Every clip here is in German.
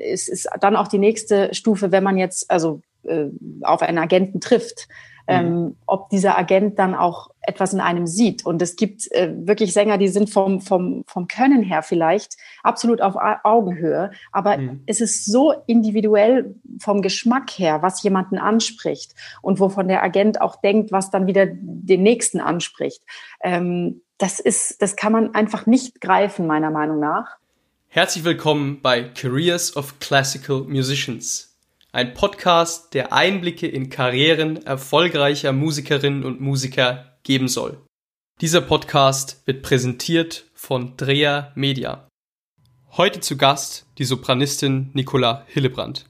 es ist dann auch die nächste Stufe, wenn man jetzt also äh, auf einen Agenten trifft, ähm, mhm. ob dieser Agent dann auch etwas in einem sieht. Und es gibt äh, wirklich Sänger, die sind vom, vom, vom Können her vielleicht absolut auf Augenhöhe, aber mhm. es ist so individuell vom Geschmack her, was jemanden anspricht und wovon der Agent auch denkt, was dann wieder den nächsten anspricht. Ähm, das ist, das kann man einfach nicht greifen, meiner Meinung nach. Herzlich willkommen bei Careers of Classical Musicians ein Podcast, der Einblicke in Karrieren erfolgreicher Musikerinnen und Musiker geben soll. Dieser Podcast wird präsentiert von Drea Media. Heute zu Gast die Sopranistin Nicola Hillebrand.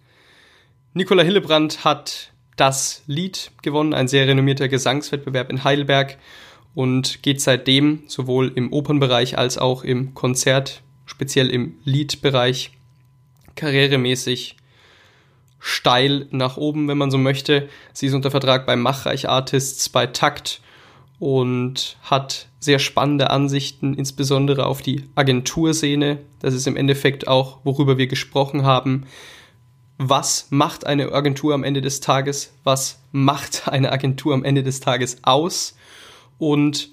Nicola Hillebrand hat das Lied gewonnen, ein sehr renommierter Gesangswettbewerb in Heidelberg und geht seitdem sowohl im Opernbereich als auch im Konzert, speziell im Liedbereich, karrieremäßig steil nach oben, wenn man so möchte. Sie ist unter Vertrag bei Machreich Artists, bei Takt und hat sehr spannende Ansichten, insbesondere auf die Agenturszene. Das ist im Endeffekt auch, worüber wir gesprochen haben. Was macht eine Agentur am Ende des Tages? Was macht eine Agentur am Ende des Tages aus? Und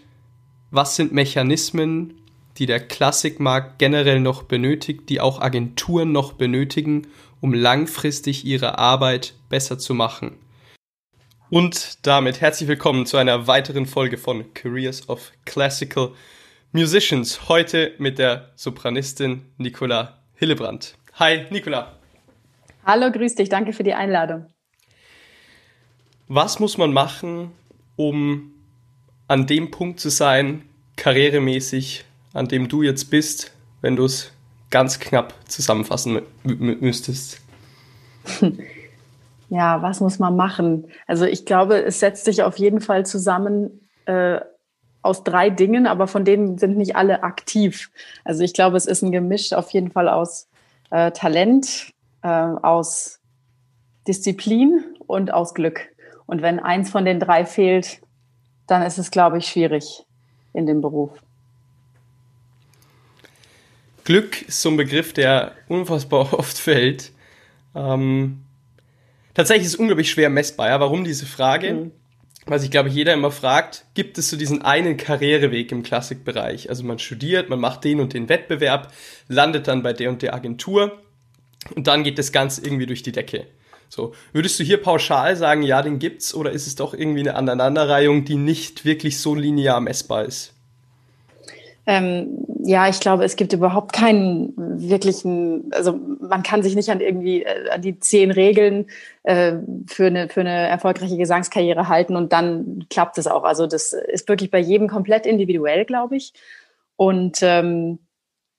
was sind Mechanismen, die der Klassikmarkt generell noch benötigt, die auch Agenturen noch benötigen, um langfristig ihre Arbeit besser zu machen. Und damit herzlich willkommen zu einer weiteren Folge von Careers of Classical Musicians. Heute mit der Sopranistin Nicola Hillebrand. Hi, Nicola. Hallo, grüß dich. Danke für die Einladung. Was muss man machen, um an dem Punkt zu sein, karrieremäßig, an dem du jetzt bist, wenn du es ganz knapp zusammenfassen müsstest? Ja, was muss man machen? Also ich glaube, es setzt sich auf jeden Fall zusammen äh, aus drei Dingen, aber von denen sind nicht alle aktiv. Also ich glaube, es ist ein Gemisch auf jeden Fall aus äh, Talent, äh, aus Disziplin und aus Glück. Und wenn eins von den drei fehlt, dann ist es, glaube ich, schwierig in dem Beruf. Glück ist so ein Begriff, der unfassbar oft fällt. Ähm, tatsächlich ist es unglaublich schwer messbar. Ja? Warum diese Frage? Mhm. Weil sich, glaube ich, jeder immer fragt, gibt es so diesen einen Karriereweg im Klassikbereich? Also man studiert, man macht den und den Wettbewerb, landet dann bei der und der Agentur und dann geht das Ganze irgendwie durch die Decke. So, würdest du hier pauschal sagen, ja, den gibt's, oder ist es doch irgendwie eine Aneinanderreihung, die nicht wirklich so linear messbar ist? Ähm, ja, ich glaube, es gibt überhaupt keinen wirklichen, also man kann sich nicht an irgendwie äh, an die zehn Regeln äh, für, eine, für eine erfolgreiche Gesangskarriere halten und dann klappt es auch. Also das ist wirklich bei jedem komplett individuell, glaube ich. Und ähm,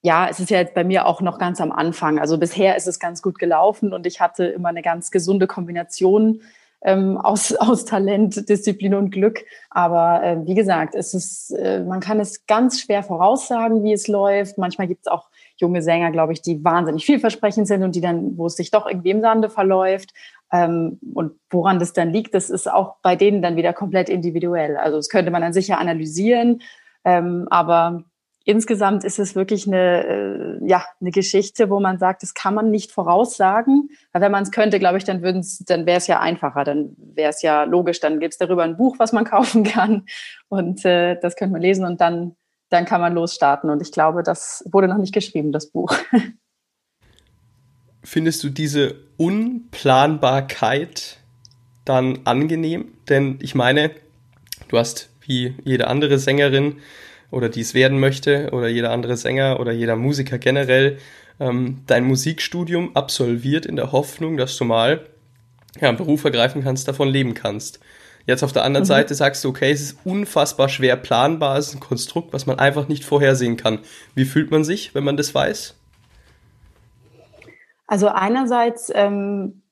ja, es ist ja jetzt bei mir auch noch ganz am Anfang. Also bisher ist es ganz gut gelaufen und ich hatte immer eine ganz gesunde Kombination ähm, aus, aus Talent, Disziplin und Glück. Aber äh, wie gesagt, es ist, äh, man kann es ganz schwer voraussagen, wie es läuft. Manchmal gibt es auch junge Sänger, glaube ich, die wahnsinnig vielversprechend sind und die dann, wo es sich doch irgendwie im Sande verläuft. Ähm, und woran das dann liegt, das ist auch bei denen dann wieder komplett individuell. Also das könnte man dann sicher analysieren. Ähm, aber insgesamt ist es wirklich eine, äh, ja, eine Geschichte, wo man sagt, das kann man nicht voraussagen. Weil wenn man es könnte, glaube ich, dann dann wäre es ja einfacher, dann wäre es ja logisch, dann gibt es darüber ein Buch, was man kaufen kann und äh, das könnte man lesen und dann, dann kann man losstarten. Und ich glaube, das wurde noch nicht geschrieben, das Buch. Findest du diese Unplanbarkeit dann angenehm? Denn ich meine, du hast wie jede andere Sängerin oder dies werden möchte oder jeder andere Sänger oder jeder Musiker generell ähm, dein Musikstudium absolviert in der Hoffnung, dass du mal ja, einen Beruf ergreifen kannst, davon leben kannst. Jetzt auf der anderen mhm. Seite sagst du, okay, es ist unfassbar schwer planbar, es ist ein Konstrukt, was man einfach nicht vorhersehen kann. Wie fühlt man sich, wenn man das weiß? Also einerseits ähm,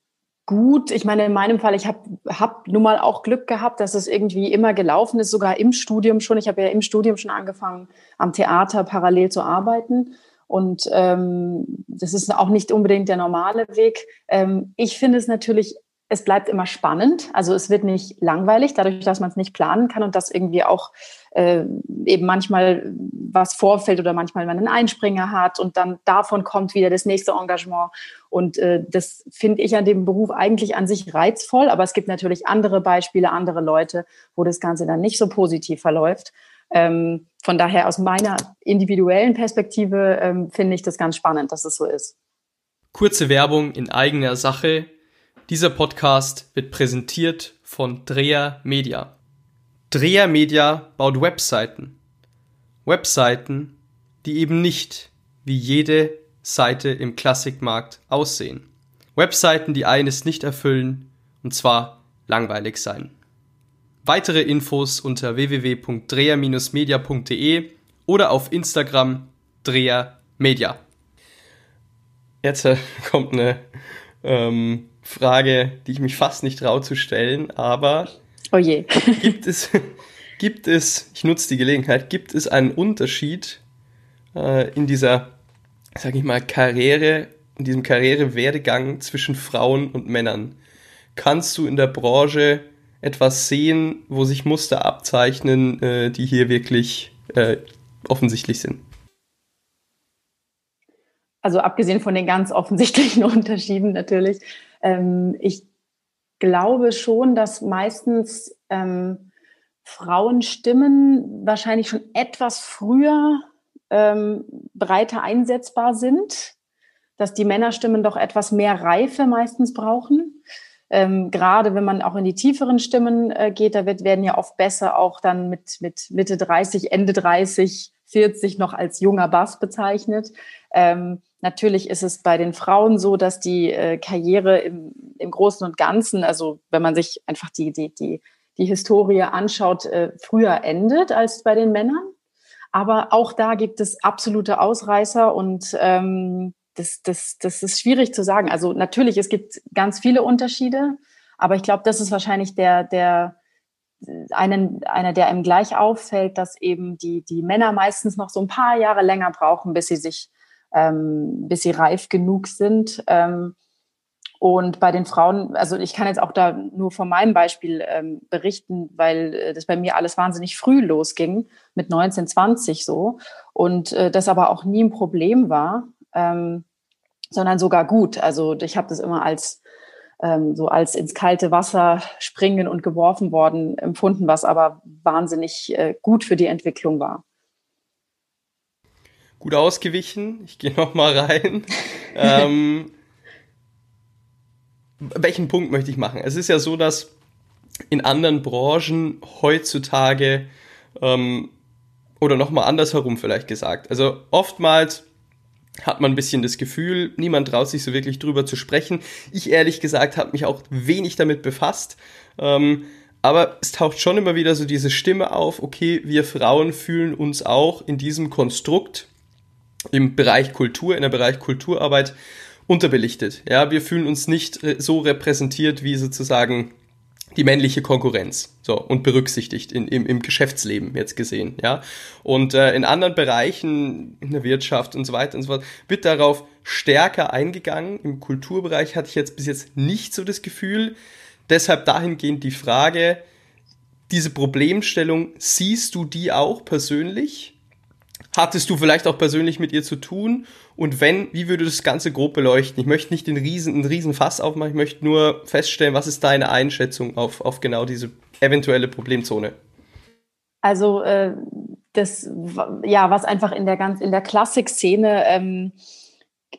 gut. Ich meine, in meinem Fall, ich habe hab nun mal auch Glück gehabt, dass es irgendwie immer gelaufen ist, sogar im Studium schon. Ich habe ja im Studium schon angefangen, am Theater parallel zu arbeiten. Und ähm, das ist auch nicht unbedingt der normale Weg. Ähm, ich finde es natürlich es bleibt immer spannend. Also es wird nicht langweilig, dadurch, dass man es nicht planen kann und dass irgendwie auch äh, eben manchmal was vorfällt oder manchmal man einen Einspringer hat und dann davon kommt wieder das nächste Engagement. Und äh, das finde ich an dem Beruf eigentlich an sich reizvoll, aber es gibt natürlich andere Beispiele, andere Leute, wo das Ganze dann nicht so positiv verläuft. Ähm, von daher aus meiner individuellen Perspektive ähm, finde ich das ganz spannend, dass es so ist. Kurze Werbung in eigener Sache. Dieser Podcast wird präsentiert von Dreher Media. Dreher Media baut Webseiten. Webseiten, die eben nicht wie jede Seite im Klassikmarkt aussehen. Webseiten, die eines nicht erfüllen, und zwar langweilig sein. Weitere Infos unter www.dreher-media.de oder auf Instagram Dreher Media. Jetzt äh, kommt eine ähm, Frage, die ich mich fast nicht traue zu stellen, aber oh je. gibt es, gibt es, ich nutze die Gelegenheit, gibt es einen Unterschied äh, in dieser, sag ich mal, Karriere, in diesem Karrierewerdegang zwischen Frauen und Männern? Kannst du in der Branche etwas sehen, wo sich Muster abzeichnen, äh, die hier wirklich äh, offensichtlich sind? Also abgesehen von den ganz offensichtlichen Unterschieden natürlich, ähm, ich glaube schon, dass meistens ähm, Frauenstimmen wahrscheinlich schon etwas früher ähm, breiter einsetzbar sind, dass die Männerstimmen doch etwas mehr Reife meistens brauchen. Ähm, gerade wenn man auch in die tieferen Stimmen äh, geht, da wird, werden ja oft besser auch dann mit, mit Mitte 30, Ende 30, 40 noch als junger Bass bezeichnet. Ähm, Natürlich ist es bei den Frauen so, dass die äh, Karriere im, im Großen und Ganzen, also wenn man sich einfach die, die, die, die Historie anschaut, äh, früher endet als bei den Männern. Aber auch da gibt es absolute Ausreißer und ähm, das, das, das ist schwierig zu sagen. Also natürlich, es gibt ganz viele Unterschiede, aber ich glaube, das ist wahrscheinlich der, der, einen, einer, der einem gleich auffällt, dass eben die, die Männer meistens noch so ein paar Jahre länger brauchen, bis sie sich ähm, bis sie reif genug sind. Ähm, und bei den Frauen, also ich kann jetzt auch da nur von meinem Beispiel ähm, berichten, weil äh, das bei mir alles wahnsinnig früh losging, mit 19, 20 so. Und äh, das aber auch nie ein Problem war, ähm, sondern sogar gut. Also ich habe das immer als ähm, so als ins kalte Wasser springen und geworfen worden empfunden, was aber wahnsinnig äh, gut für die Entwicklung war gut ausgewichen. Ich gehe noch mal rein. ähm, welchen Punkt möchte ich machen? Es ist ja so, dass in anderen Branchen heutzutage ähm, oder noch mal andersherum vielleicht gesagt. Also oftmals hat man ein bisschen das Gefühl, niemand traut sich so wirklich drüber zu sprechen. Ich ehrlich gesagt habe mich auch wenig damit befasst. Ähm, aber es taucht schon immer wieder so diese Stimme auf, okay, wir Frauen fühlen uns auch in diesem Konstrukt im Bereich Kultur, in der Bereich Kulturarbeit unterbelichtet. Ja, wir fühlen uns nicht so repräsentiert wie sozusagen die männliche Konkurrenz so und berücksichtigt in, im, im Geschäftsleben jetzt gesehen ja. Und äh, in anderen Bereichen in der Wirtschaft und so weiter und so fort wird darauf stärker eingegangen. Im Kulturbereich hatte ich jetzt bis jetzt nicht so das Gefühl. Deshalb dahingehend die Frage diese Problemstellung siehst du die auch persönlich hattest du vielleicht auch persönlich mit ihr zu tun? Und wenn, wie würde das Ganze grob beleuchten? Ich möchte nicht den riesen, einen riesen Fass aufmachen, ich möchte nur feststellen, was ist deine Einschätzung auf, auf genau diese eventuelle Problemzone? Also äh, das, ja, was einfach in der ganz in der Klassikszene ähm,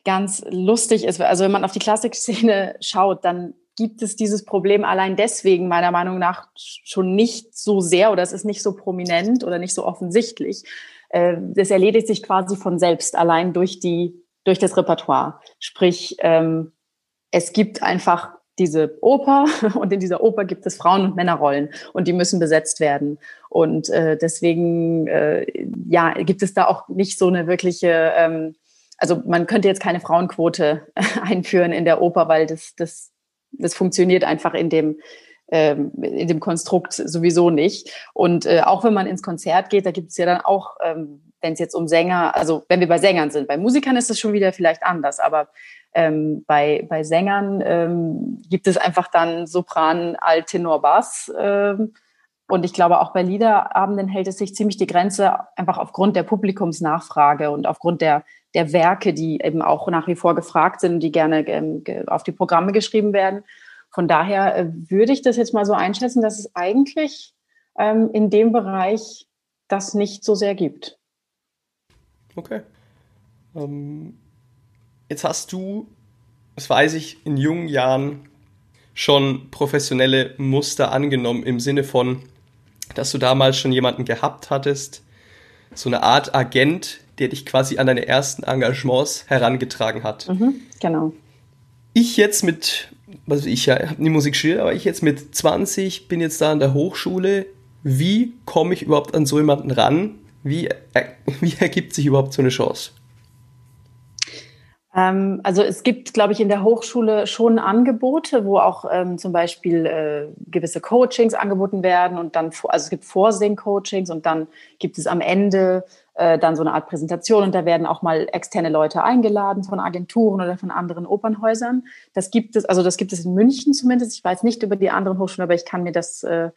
ganz lustig ist. Also wenn man auf die Klassikszene schaut, dann gibt es dieses Problem allein deswegen meiner Meinung nach schon nicht so sehr oder es ist nicht so prominent oder nicht so offensichtlich, äh, das erledigt sich quasi von selbst allein durch die durch das Repertoire. Sprich, ähm, es gibt einfach diese Oper und in dieser Oper gibt es Frauen- und Männerrollen und die müssen besetzt werden. Und äh, deswegen äh, ja, gibt es da auch nicht so eine wirkliche, ähm, also man könnte jetzt keine Frauenquote einführen in der Oper, weil das, das, das funktioniert einfach in dem, ähm, in dem Konstrukt sowieso nicht. Und äh, auch wenn man ins Konzert geht, da gibt es ja dann auch, ähm, wenn es jetzt um Sänger, also wenn wir bei Sängern sind, bei Musikern ist es schon wieder vielleicht anders, aber Ähm, bei, bei Sängern ähm, gibt es einfach dann Sopran, Alt, Tenor, Bass. Ähm, und ich glaube, auch bei Liederabenden hält es sich ziemlich die Grenze, einfach aufgrund der Publikumsnachfrage und aufgrund der, der Werke, die eben auch nach wie vor gefragt sind, die gerne ähm, auf die Programme geschrieben werden. Von daher äh, würde ich das jetzt mal so einschätzen, dass es eigentlich ähm, in dem Bereich das nicht so sehr gibt. Okay. Ähm, jetzt hast du, das weiß ich, in jungen Jahren schon professionelle Muster angenommen im Sinne von, dass du damals schon jemanden gehabt hattest, so eine Art Agent, der dich quasi an deine ersten Engagements herangetragen hat. Mhm, genau. Ich jetzt mit, also ich ja, habe nie Musik studiert, aber ich jetzt mit 20 bin jetzt da an der Hochschule. Wie komme ich überhaupt an so jemanden ran? Wie, wie ergibt sich überhaupt so eine Chance? Ähm, also es gibt, glaube ich, in der Hochschule schon Angebote, wo auch ähm, zum Beispiel äh, gewisse Coachings angeboten werden und dann, also es gibt Vorsing-Coachings und dann gibt es am Ende äh, dann so eine Art Präsentation und da werden auch mal externe Leute eingeladen von Agenturen oder von anderen Opernhäusern. Das gibt es, also das gibt es in München zumindest. Ich weiß nicht über die anderen Hochschulen, aber ich kann mir das äh,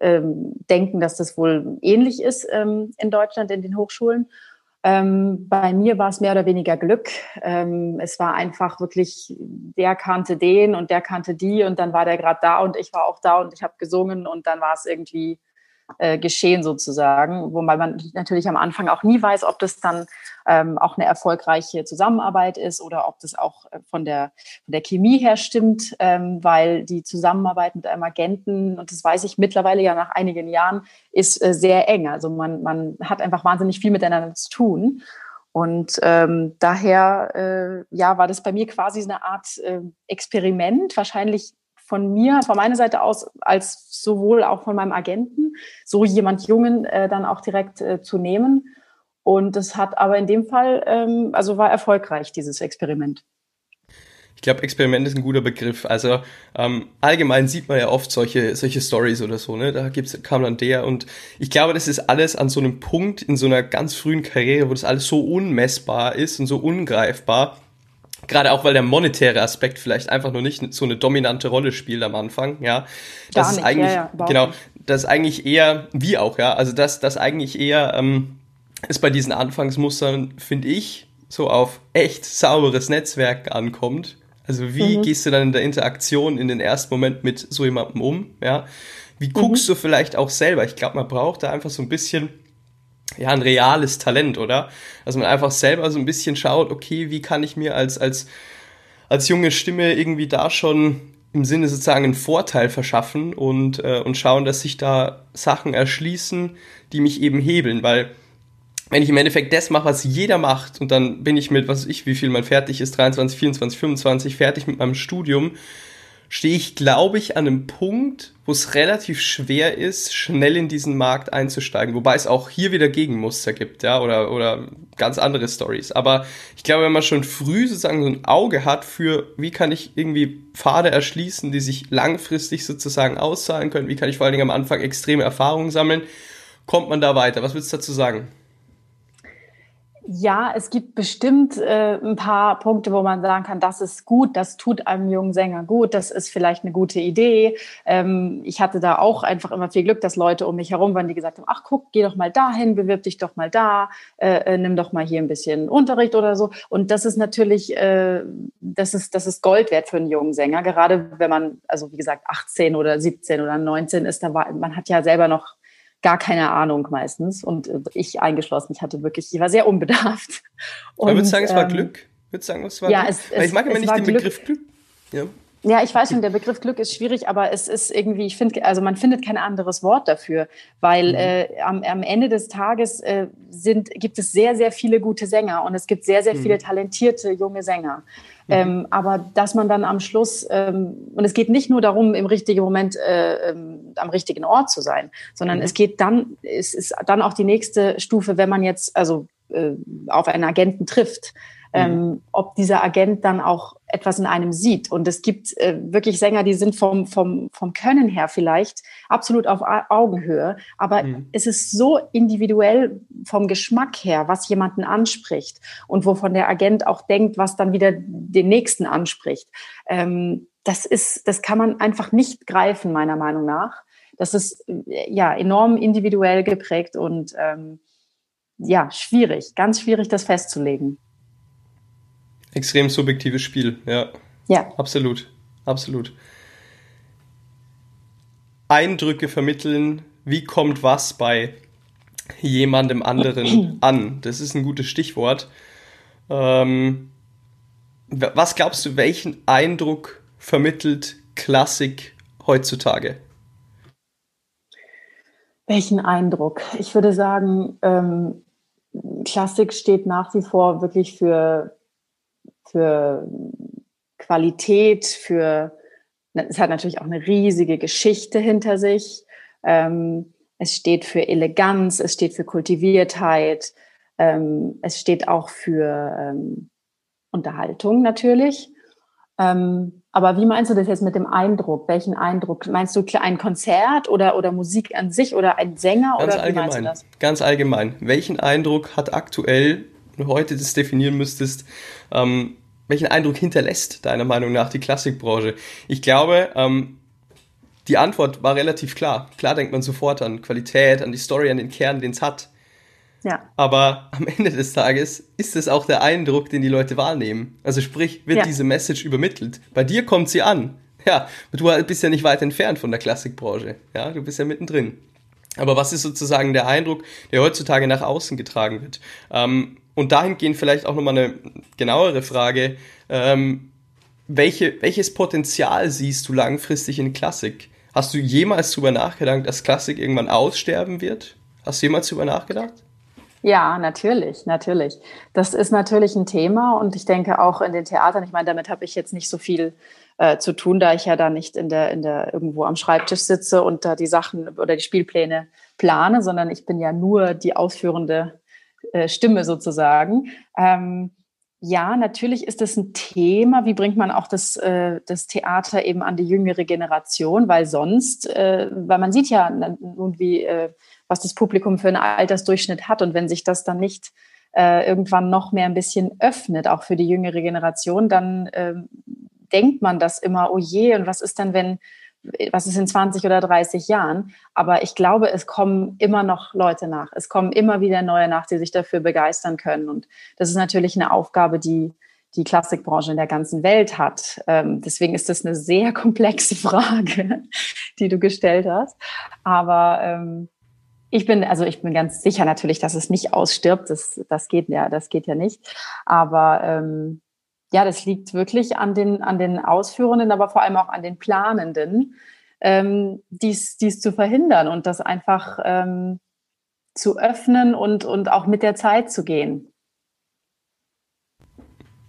ähm, denken, dass das wohl ähnlich ist ähm, in Deutschland in den Hochschulen. Ähm, bei mir war es mehr oder weniger Glück. Ähm, es war einfach wirklich, der kannte den und der kannte die und dann war der gerade da und ich war auch da und ich habe gesungen und dann war es irgendwie äh, geschehen sozusagen, wobei man natürlich am Anfang auch nie weiß, ob das dann ähm, auch eine erfolgreiche Zusammenarbeit ist oder ob das auch äh, von der, von der Chemie her stimmt, ähm, weil die Zusammenarbeit mit einem Agenten, und das weiß ich mittlerweile ja nach einigen Jahren, ist äh, sehr eng. Also man, man hat einfach wahnsinnig viel miteinander zu tun. Und ähm, daher äh, ja, war das bei mir quasi eine Art äh, Experiment, wahrscheinlich von mir, von meiner Seite aus, als sowohl auch von meinem Agenten, so jemand Jungen äh, dann auch direkt äh, zu nehmen. Und das hat aber in dem Fall, ähm, also war erfolgreich, dieses Experiment. Ich glaube, Experiment ist ein guter Begriff. Also ähm, allgemein sieht man ja oft solche, solche Stories oder so, ne? Da gibt's, kam dann der und ich glaube, das ist alles an so einem Punkt in so einer ganz frühen Karriere, wo das alles so unmessbar ist und so ungreifbar, Gerade auch, weil der monetäre Aspekt vielleicht einfach nur nicht so eine dominante Rolle spielt am Anfang, ja. Das Gar ist eigentlich, ja, ja, genau, das ist eigentlich eher, wie auch, ja, also das, das eigentlich eher ähm, ist bei diesen Anfangsmustern, finde ich, so auf echt sauberes Netzwerk ankommt. Also wie mhm. gehst du dann in der Interaktion in den ersten Moment mit so jemandem um, ja? Wie guckst mhm. du vielleicht auch selber? Ich glaube, man braucht da einfach so ein bisschen ja, ein reales Talent, oder? Dass man einfach selber so ein bisschen schaut, okay, wie kann ich mir als, als, als junge Stimme irgendwie da schon im Sinne sozusagen einen Vorteil verschaffen und, äh, und schauen, dass sich da Sachen erschließen, die mich eben hebeln, weil wenn ich im Endeffekt das mache, was jeder macht und dann bin ich mit, was weiß ich, wie viel man fertig ist, 23, 24, 25, fertig mit meinem Studium, stehe ich, glaube ich, an einem Punkt, wo es relativ schwer ist, schnell in diesen Markt einzusteigen. Wobei es auch hier wieder Gegenmuster gibt, ja, oder, oder ganz andere Stories. Aber ich glaube, wenn man schon früh sozusagen so ein Auge hat für, wie kann ich irgendwie Pfade erschließen, die sich langfristig sozusagen auszahlen können, wie kann ich vor allen Dingen am Anfang extreme Erfahrungen sammeln, kommt man da weiter. Was würdest du dazu sagen? Ja, es gibt bestimmt äh, ein paar Punkte, wo man sagen kann, das ist gut, das tut einem jungen Sänger gut, das ist vielleicht eine gute Idee. Ähm, ich hatte da auch einfach immer viel Glück, dass Leute um mich herum waren, die gesagt haben, ach guck, geh doch mal dahin, bewirb dich doch mal da, äh, äh, nimm doch mal hier ein bisschen Unterricht oder so. Und das ist natürlich, äh, das ist, das ist Gold wert für einen jungen Sänger, gerade wenn man, also wie gesagt, 18 oder 17 oder 19 ist, da war, man hat ja selber noch gar keine Ahnung meistens. Und äh, ich eingeschlossen, ich hatte wirklich, ich war sehr unbedarft. Und, Aber würdest du sagen, es war ähm, Glück? Würdest du sagen, es war ja, Glück? Es, es, ich mag immer nicht den Glück. Begriff Glück. Ja. Ja, ich weiß schon, der Begriff Glück ist schwierig, aber es ist irgendwie, ich finde, also man findet kein anderes Wort dafür, weil mhm. äh, am, am Ende des Tages äh, sind, gibt es sehr, sehr viele gute Sänger und es gibt sehr, sehr mhm. viele talentierte junge Sänger. Mhm. Ähm, aber dass man dann am Schluss, ähm, und es geht nicht nur darum, im richtigen Moment äh, ähm, am richtigen Ort zu sein, sondern mhm. es geht dann, es ist dann auch die nächste Stufe, wenn man jetzt also äh, auf einen Agenten trifft. Mhm. Ähm, ob dieser Agent dann auch etwas in einem sieht. Und es gibt äh, wirklich Sänger, die sind vom, vom, vom Können her vielleicht absolut auf Augenhöhe, aber mhm. es ist so individuell vom Geschmack her, was jemanden anspricht und wovon der Agent auch denkt, was dann wieder den nächsten anspricht. Ähm, das ist, das kann man einfach nicht greifen, meiner Meinung nach. Das ist äh, ja enorm individuell geprägt und ähm, ja, schwierig, ganz schwierig, das festzulegen. Extrem subjektives Spiel, ja. Ja. Absolut, absolut. Eindrücke vermitteln, wie kommt was bei jemandem anderen an? Das ist ein gutes Stichwort. Ähm, was glaubst du, welchen Eindruck vermittelt Klassik heutzutage? Welchen Eindruck? Ich würde sagen, ähm, Klassik steht nach wie vor wirklich für, für Qualität, für, es hat natürlich auch eine riesige Geschichte hinter sich. Ähm, es steht für Eleganz, es steht für Kultiviertheit, ähm, es steht auch für ähm, Unterhaltung natürlich. Aber wie meinst du das jetzt mit dem Eindruck? Welchen Eindruck? Meinst du ein Konzert oder, oder Musik an sich oder ein Sänger? Ganz oder allgemein. du das? Ganz allgemein. Welchen Eindruck hat aktuell, du heute das definieren müsstest, ähm, welchen Eindruck hinterlässt deiner Meinung nach die Klassikbranche? Ich glaube, ähm, die Antwort war relativ klar. Klar denkt man sofort an Qualität, an die Story, an den Kern, den es hat. Ja. Aber am Ende des Tages ist es auch der Eindruck, den die Leute wahrnehmen. Also sprich, wird ja. diese Message übermittelt. Bei dir kommt sie an. Ja, du bist ja nicht weit entfernt von der Klassikbranche. Ja, du bist ja mittendrin. Aber was ist sozusagen der Eindruck, der heutzutage nach außen getragen wird? Ähm, und dahingehend vielleicht auch nochmal eine genauere Frage. Ähm, welche, welches Potenzial siehst du langfristig in Klassik? Hast du jemals darüber nachgedacht, dass Klassik irgendwann aussterben wird? Hast du jemals darüber nachgedacht? Ja, natürlich, natürlich. Das ist natürlich ein Thema und ich denke auch in den Theatern, ich meine, damit habe ich jetzt nicht so viel äh, zu tun, da ich ja da nicht in der, in der irgendwo am Schreibtisch sitze und da die Sachen oder die Spielpläne plane, sondern ich bin ja nur die ausführende äh, Stimme sozusagen. Ähm, ja, natürlich ist das ein Thema. Wie bringt man auch das, äh, das Theater eben an die jüngere Generation? Weil sonst, äh, weil man sieht ja nun, wie äh, was das Publikum für einen Altersdurchschnitt hat. Und wenn sich das dann nicht äh, irgendwann noch mehr ein bisschen öffnet, auch für die jüngere Generation, dann äh, denkt man das immer, oh je, und was ist denn, wenn, was ist in 20 oder 30 Jahren? Aber ich glaube, es kommen immer noch Leute nach. Es kommen immer wieder neue nach, die sich dafür begeistern können. Und das ist natürlich eine Aufgabe, die die Klassikbranche in der ganzen Welt hat. Ähm, deswegen ist das eine sehr komplexe Frage, die du gestellt hast. Aber ähm, ich bin, also ich bin ganz sicher natürlich, dass es nicht ausstirbt. Das, das geht ja, das geht ja nicht. Aber ähm, ja, das liegt wirklich an den, an den Ausführenden, aber vor allem auch an den Planenden, ähm, dies, dies zu verhindern und das einfach ähm, zu öffnen und, und auch mit der Zeit zu gehen.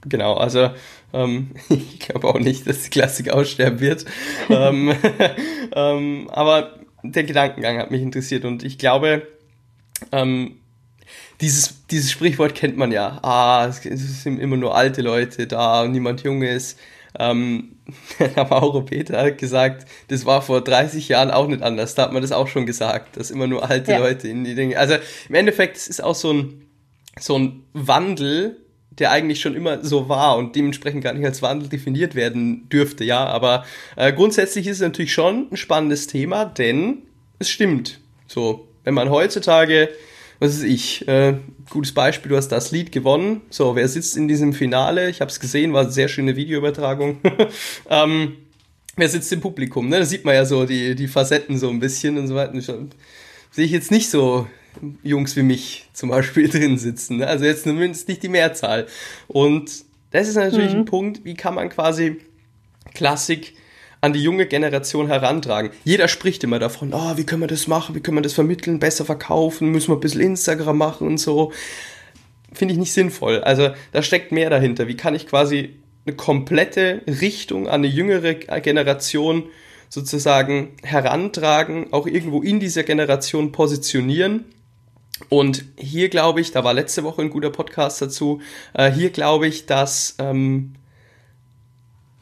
Genau, also ähm, ich glaube auch nicht, dass die Klassik aussterben wird. ähm, ähm, aber der Gedankengang hat mich interessiert und ich glaube, ähm, dieses, dieses Sprichwort kennt man ja. Ah, es sind immer nur alte Leute da und niemand Junges. Ähm, Mauro Peter hat gesagt, das war vor 30 Jahren auch nicht anders. Da hat man das auch schon gesagt, dass immer nur alte ja. Leute in die Dinge. Also im Endeffekt, es ist auch so ein, so ein Wandel, der eigentlich schon immer so war und dementsprechend gar nicht als Wandel definiert werden dürfte, ja. Aber äh, grundsätzlich ist es natürlich schon ein spannendes Thema, denn es stimmt. So, wenn man heutzutage, was ist ich, äh, gutes Beispiel, du hast das Lied gewonnen. So, wer sitzt in diesem Finale? Ich habe es gesehen, war eine sehr schöne Videoübertragung. ähm, wer sitzt im Publikum? Ne? Da sieht man ja so die, die Facetten so ein bisschen und so weiter. Sehe ich jetzt nicht so Jungs wie mich zum Beispiel drin sitzen. Ne? Also jetzt zumindest nicht die Mehrzahl. Und das ist natürlich mhm. ein Punkt, wie kann man quasi Klassik an die junge Generation herantragen. Jeder spricht immer davon, oh, wie können wir das machen, wie können wir das vermitteln, besser verkaufen, müssen wir ein bisschen Instagram machen und so. Finde ich nicht sinnvoll. Also da steckt mehr dahinter. Wie kann ich quasi eine komplette Richtung an eine jüngere Generation sozusagen herantragen, auch irgendwo in dieser Generation positionieren und hier glaube ich, da war letzte Woche ein guter Podcast dazu, äh, hier glaube ich, dass ähm,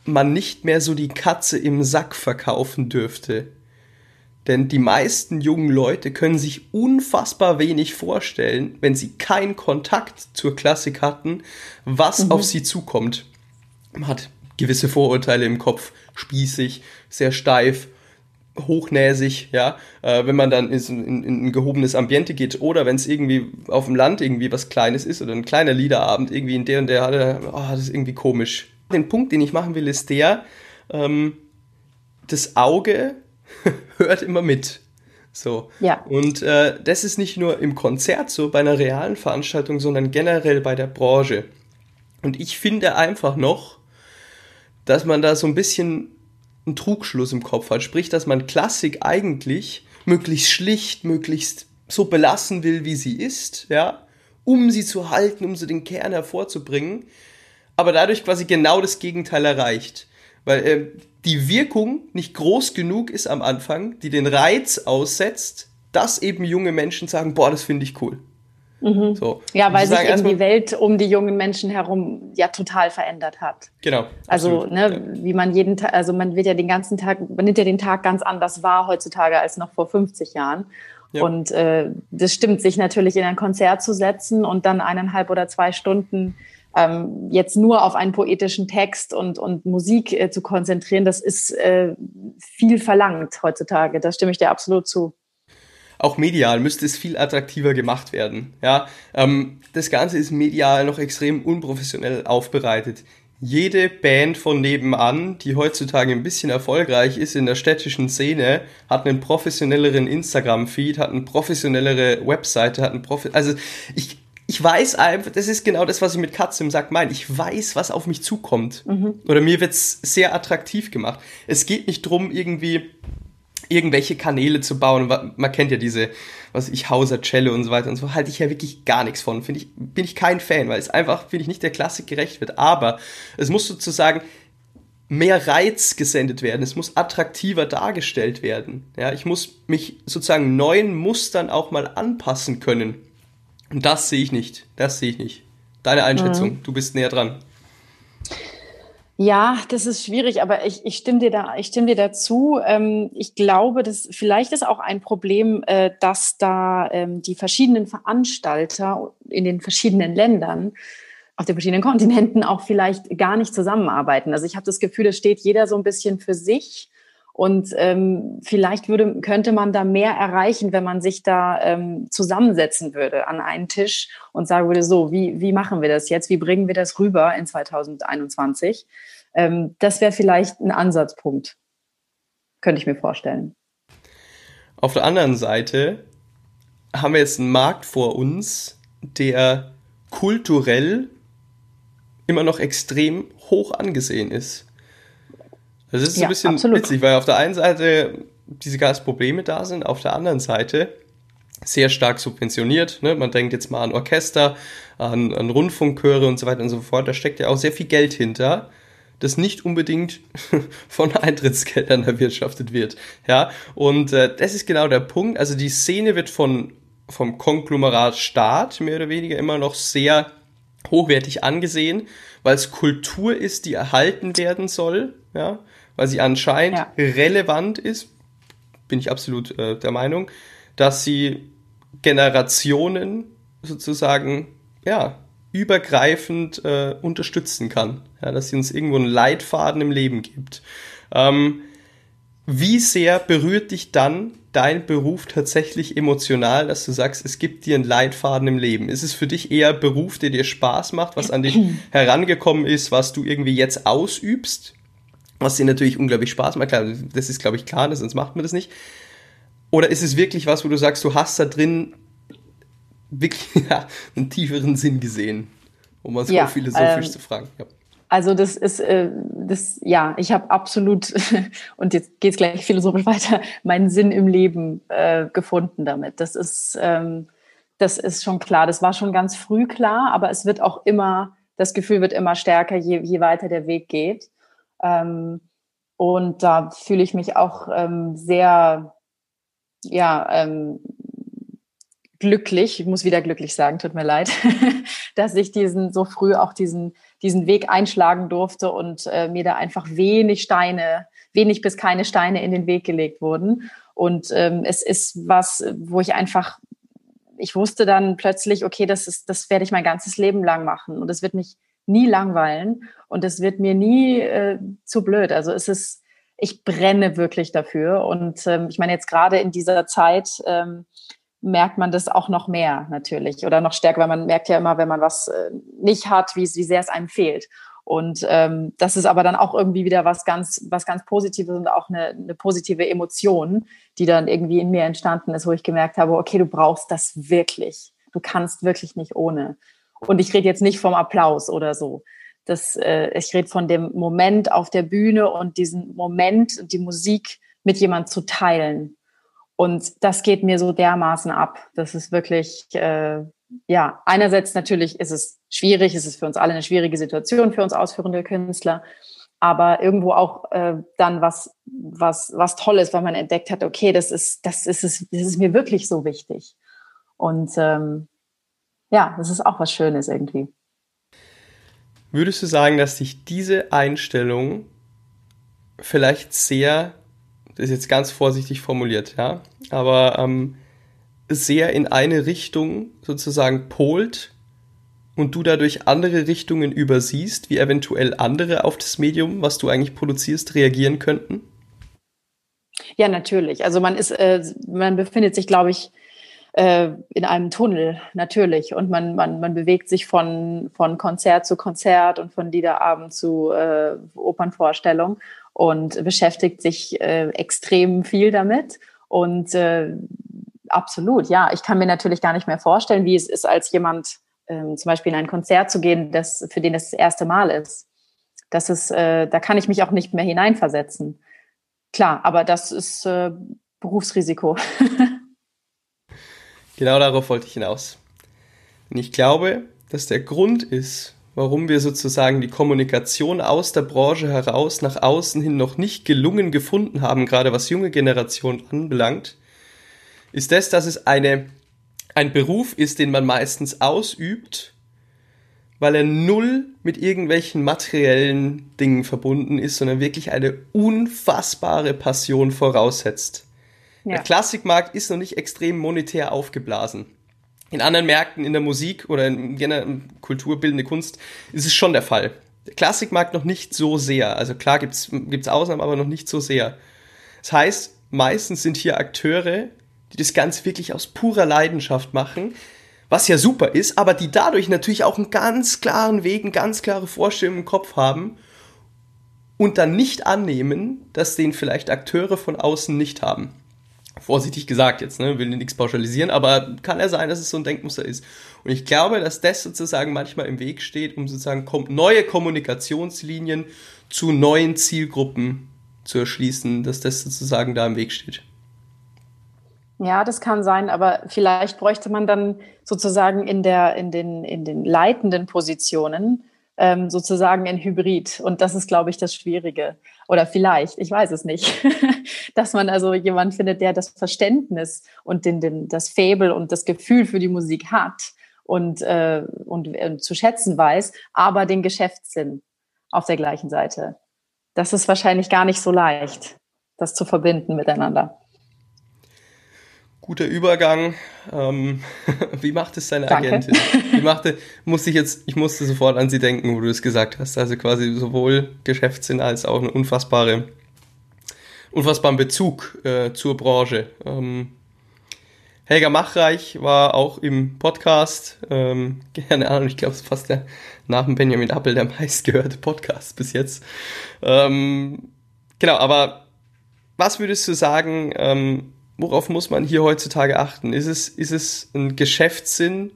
man nicht mehr so die Katze im Sack verkaufen dürfte. Denn die meisten jungen Leute können sich unfassbar wenig vorstellen, wenn sie keinen Kontakt zur Klassik hatten, was mhm. auf sie zukommt. Man hat gewisse Vorurteile im Kopf, spießig, sehr steif, hochnäsig, ja, äh, wenn man dann in, in, in, ein gehobenes Ambiente geht oder wenn es irgendwie auf dem Land irgendwie was Kleines ist oder ein kleiner Liederabend irgendwie in der und der Halle, oh, das ist irgendwie komisch. Den Punkt, den ich machen will, ist der, ähm, das Auge hört immer mit. So. Ja. Und äh, das ist nicht nur im Konzert so, bei einer realen Veranstaltung, sondern generell bei der Branche. Und ich finde einfach noch, dass man da so ein bisschen einen Trugschluss im Kopf hat. Sprich, dass man Klassik eigentlich möglichst schlicht, möglichst so belassen will, wie sie ist, ja, um sie zu halten, um so den Kern hervorzubringen, aber dadurch quasi genau das Gegenteil erreicht. Weil äh, die Wirkung nicht groß genug ist am Anfang, die den Reiz aussetzt, dass eben junge Menschen sagen, boah, das finde ich cool. Mhm. So. Ja, weil sich eben die Welt um die jungen Menschen herum ja total verändert hat. Genau. Also, ne, ja. wie man jeden Tag, also man wird ja den ganzen Tag, man nimmt ja den Tag ganz anders wahr heutzutage als noch vor 50 Jahren. Ja. Und äh, das stimmt, sich natürlich in ein Konzert zu setzen und dann eineinhalb oder zwei Stunden ähm, jetzt nur auf einen poetischen Text und, und Musik äh, zu konzentrieren, das ist äh, viel verlangt heutzutage. Da stimme ich dir absolut zu auch medial müsste es viel attraktiver gemacht werden. Ja, ähm, das Ganze ist medial noch extrem unprofessionell aufbereitet. Jede Band von nebenan, die heutzutage ein bisschen erfolgreich ist in der städtischen Szene, hat einen professionelleren Instagram-Feed, hat eine professionellere Webseite, hat einen Profi also ich ich weiß einfach, das ist genau das, was ich mit Katze im Sack meine. Ich weiß, was auf mich zukommt. Mhm. Oder mir wird's sehr attraktiv gemacht. Es geht nicht drum, irgendwie irgendwelche Kanäle zu bauen. Man kennt ja diese, was ich, Hauser Cello und so weiter und so, halte ich ja wirklich gar nichts von. Finde ich, bin ich kein Fan, weil es einfach, finde ich, nicht der Klassik gerecht wird. Aber es muss sozusagen mehr Reiz gesendet werden. Es muss attraktiver dargestellt werden. Ja, ich muss mich sozusagen neuen Mustern auch mal anpassen können. Und das sehe ich nicht. Das sehe ich nicht. Deine Einschätzung, mhm. du bist näher dran. Ja, das ist schwierig, aber ich, ich stimme dir da, ich stimme dir dazu. Ähm, ich glaube, dass vielleicht ist auch ein Problem, äh, dass da ähm, die verschiedenen Veranstalter in den verschiedenen Ländern auf den verschiedenen Kontinenten auch vielleicht gar nicht zusammenarbeiten. Also ich habe das Gefühl, es steht jeder so ein bisschen für sich. Und ähm, vielleicht würde, könnte man da mehr erreichen, wenn man sich da ähm, zusammensetzen würde an einen Tisch und sagen würde, so, wie, wie machen wir das jetzt? Wie bringen wir das rüber in 2021? Ähm, das wäre vielleicht ein Ansatzpunkt, könnte ich mir vorstellen. Auf der anderen Seite haben wir jetzt einen Markt vor uns, der kulturell immer noch extrem hoch angesehen ist. Das ist ja, ein bisschen absolut. witzig, weil auf der einen Seite diese Probleme da sind, auf der anderen Seite sehr stark subventioniert. Ne? Man denkt jetzt mal an Orchester, an, an Rundfunkchöre und so weiter und so fort. Da steckt ja auch sehr viel Geld hinter das nicht unbedingt von Eintrittsgeldern erwirtschaftet wird. Ja, und äh, das ist genau der Punkt. Also die Szene wird von, vom Konglomerat Staat mehr oder weniger immer noch sehr hochwertig angesehen, weil es Kultur ist, die erhalten werden soll, ja, weil sie anscheinend ja. relevant ist, bin ich absolut äh, der Meinung, dass sie Generationen sozusagen, ja, übergreifend äh, unterstützen kann. Ja, dass sie uns irgendwo einen Leitfaden im Leben gibt. Ähm, wie sehr berührt dich dann dein Beruf tatsächlich emotional, dass du sagst, es gibt dir einen Leitfaden im Leben? Ist es für dich eher Beruf, der dir Spaß macht, was an dich herangekommen ist, was du irgendwie jetzt ausübst? Was dir natürlich unglaublich Spaß macht. Klar, das ist, glaube ich, klar, sonst macht man das nicht. Oder ist es wirklich was, wo du sagst, du hast da drin wirklich ja, einen tieferen Sinn gesehen, um mal so ja, philosophisch ähm, zu fragen. Ja. Also das ist, äh, das, ja, ich habe absolut, und jetzt geht's gleich philosophisch weiter, meinen Sinn im Leben äh, gefunden damit. Das ist, ähm, das ist schon klar. Das war schon ganz früh klar, aber es wird auch immer, das Gefühl wird immer stärker, je, je weiter der Weg geht. Ähm, und da fühle ich mich auch ähm, sehr, ja, ähm, glücklich, ich muss wieder glücklich sagen, tut mir leid, dass ich diesen so früh auch diesen, diesen Weg einschlagen durfte und äh, mir da einfach wenig Steine, wenig bis keine Steine in den Weg gelegt wurden. Und ähm, es ist was, wo ich einfach, ich wusste dann plötzlich, okay, das ist, das werde ich mein ganzes Leben lang machen und es wird mich nie langweilen und es wird mir nie äh, zu blöd. Also es ist, ich brenne wirklich dafür und ähm, ich meine jetzt gerade in dieser Zeit, ähm, merkt man das auch noch mehr natürlich oder noch stärker, weil man merkt ja immer, wenn man was äh, nicht hat, wie, wie sehr es einem fehlt. Und ähm, das ist aber dann auch irgendwie wieder was ganz, was ganz Positives und auch eine, eine positive Emotion, die dann irgendwie in mir entstanden ist, wo ich gemerkt habe, okay, du brauchst das wirklich. Du kannst wirklich nicht ohne. Und ich rede jetzt nicht vom Applaus oder so. Das, äh, ich rede von dem Moment auf der Bühne und diesen Moment, die Musik mit jemand zu teilen und das geht mir so dermaßen ab. Das ist wirklich, äh, ja, einerseits natürlich ist es schwierig, ist es für uns alle eine schwierige Situation, für uns ausführende Künstler, aber irgendwo auch äh, dann was, was, was Tolles, weil man entdeckt hat, okay, das ist, das ist, es, das ist mir wirklich so wichtig. Und ähm, ja, das ist auch was Schönes irgendwie. Würdest du sagen, dass dich diese Einstellung vielleicht sehr das ist jetzt ganz vorsichtig formuliert, ja, aber ähm, sehr in eine Richtung sozusagen polt und du dadurch andere Richtungen übersiehst, wie eventuell andere auf das Medium, was du eigentlich produzierst, reagieren könnten? Ja, natürlich. Also man ist, äh, man befindet sich, glaube ich, in einem Tunnel, natürlich. Und man, man, man bewegt sich von, von Konzert zu Konzert und von Liederabend zu äh, Opernvorstellung und beschäftigt sich äh, extrem viel damit. Und äh, absolut, ja, ich kann mir natürlich gar nicht mehr vorstellen, wie es ist, als jemand ähm, zum Beispiel in ein Konzert zu gehen, das, für den es das erste Mal ist. Das ist, äh, da kann ich mich auch nicht mehr hineinversetzen. Klar, aber das ist äh, Berufsrisiko. genau darauf wollte ich hinaus. Und ich glaube, dass der Grund ist, warum wir sozusagen die Kommunikation aus der Branche heraus nach außen hin noch nicht gelungen gefunden haben, gerade was junge Generationen anbelangt, ist das, dass es eine, ein Beruf ist, den man meistens ausübt, weil er null mit irgendwelchen materiellen Dingen verbunden ist, sondern wirklich eine unfassbare Passion voraussetzt. Ja. Der Klassikmarkt ist noch nicht extrem monetär aufgeblasen. In anderen Märkten in der Musik oder in generell kulturbildende Kunst ist es schon der Fall. Der Klassikmarkt noch nicht so sehr. Also klar gibt's gibt's Ausnahmen, aber noch nicht so sehr. Das heißt, meistens sind hier Akteure, die das Ganze wirklich aus purer Leidenschaft machen, was ja super ist, aber die dadurch natürlich auch einen ganz klaren Weg, eine ganz klare Vorstellung im Kopf haben und dann nicht annehmen, dass den vielleicht Akteure von außen nicht haben vorsichtig gesagt jetzt, ne, will nichts pauschalisieren, aber kann ja sein, dass es so ein Denkmuster ist. Und ich glaube, dass das sozusagen manchmal im Weg steht, um sozusagen neue Kommunikationslinien zu neuen Zielgruppen zu erschließen, dass das sozusagen da im Weg steht. Ja, das kann sein, aber vielleicht bräuchte man dann sozusagen in, der, in, den, in den leitenden Positionen ähm, sozusagen ein Hybrid. Und das ist, glaube ich, das Schwierige. Oder vielleicht, ich weiß es nicht, dass man also jemanden findet, der das Verständnis und den, den, das Fable und das Gefühl für die Musik hat und, äh, und äh, zu schätzen weiß, aber den Geschäftssinn auf der gleichen Seite. Das ist wahrscheinlich gar nicht so leicht, das zu verbinden miteinander. Guter Übergang. Ähm, wie macht es seine Danke. Agentin? Wie machte, musste ich jetzt, ich musste sofort an sie denken, wo du es gesagt hast. Also quasi sowohl Geschäftssinn als auch einen unfassbare, unfassbaren Bezug äh, zur Branche. Ähm, Helga Machreich war auch im Podcast. Ähm, keine Ahnung, ich glaube, es ist fast der nach dem Benjamin Appel der meistgehörte Podcast bis jetzt. Ähm, genau, aber was würdest du sagen, ähm, worauf muss man hier heutzutage achten? Ist es, ist es ein Geschäftssinn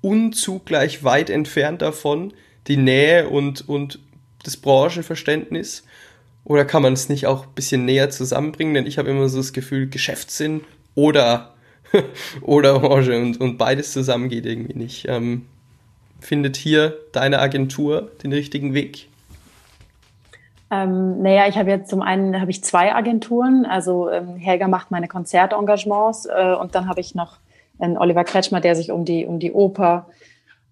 und zugleich weit entfernt davon die Nähe und, und das Branchenverständnis? Oder kann man es nicht auch ein bisschen näher zusammenbringen? Denn ich habe immer so das Gefühl, Geschäftssinn oder, oder Branche und, und beides zusammen geht irgendwie nicht. Ähm, findet hier deine Agentur den richtigen Weg? Ähm, naja, ich habe jetzt zum einen habe ich zwei Agenturen. Also ähm, Helga macht meine Konzertengagements äh, und dann habe ich noch ein Oliver Kretschmer, der sich um die, um die Oper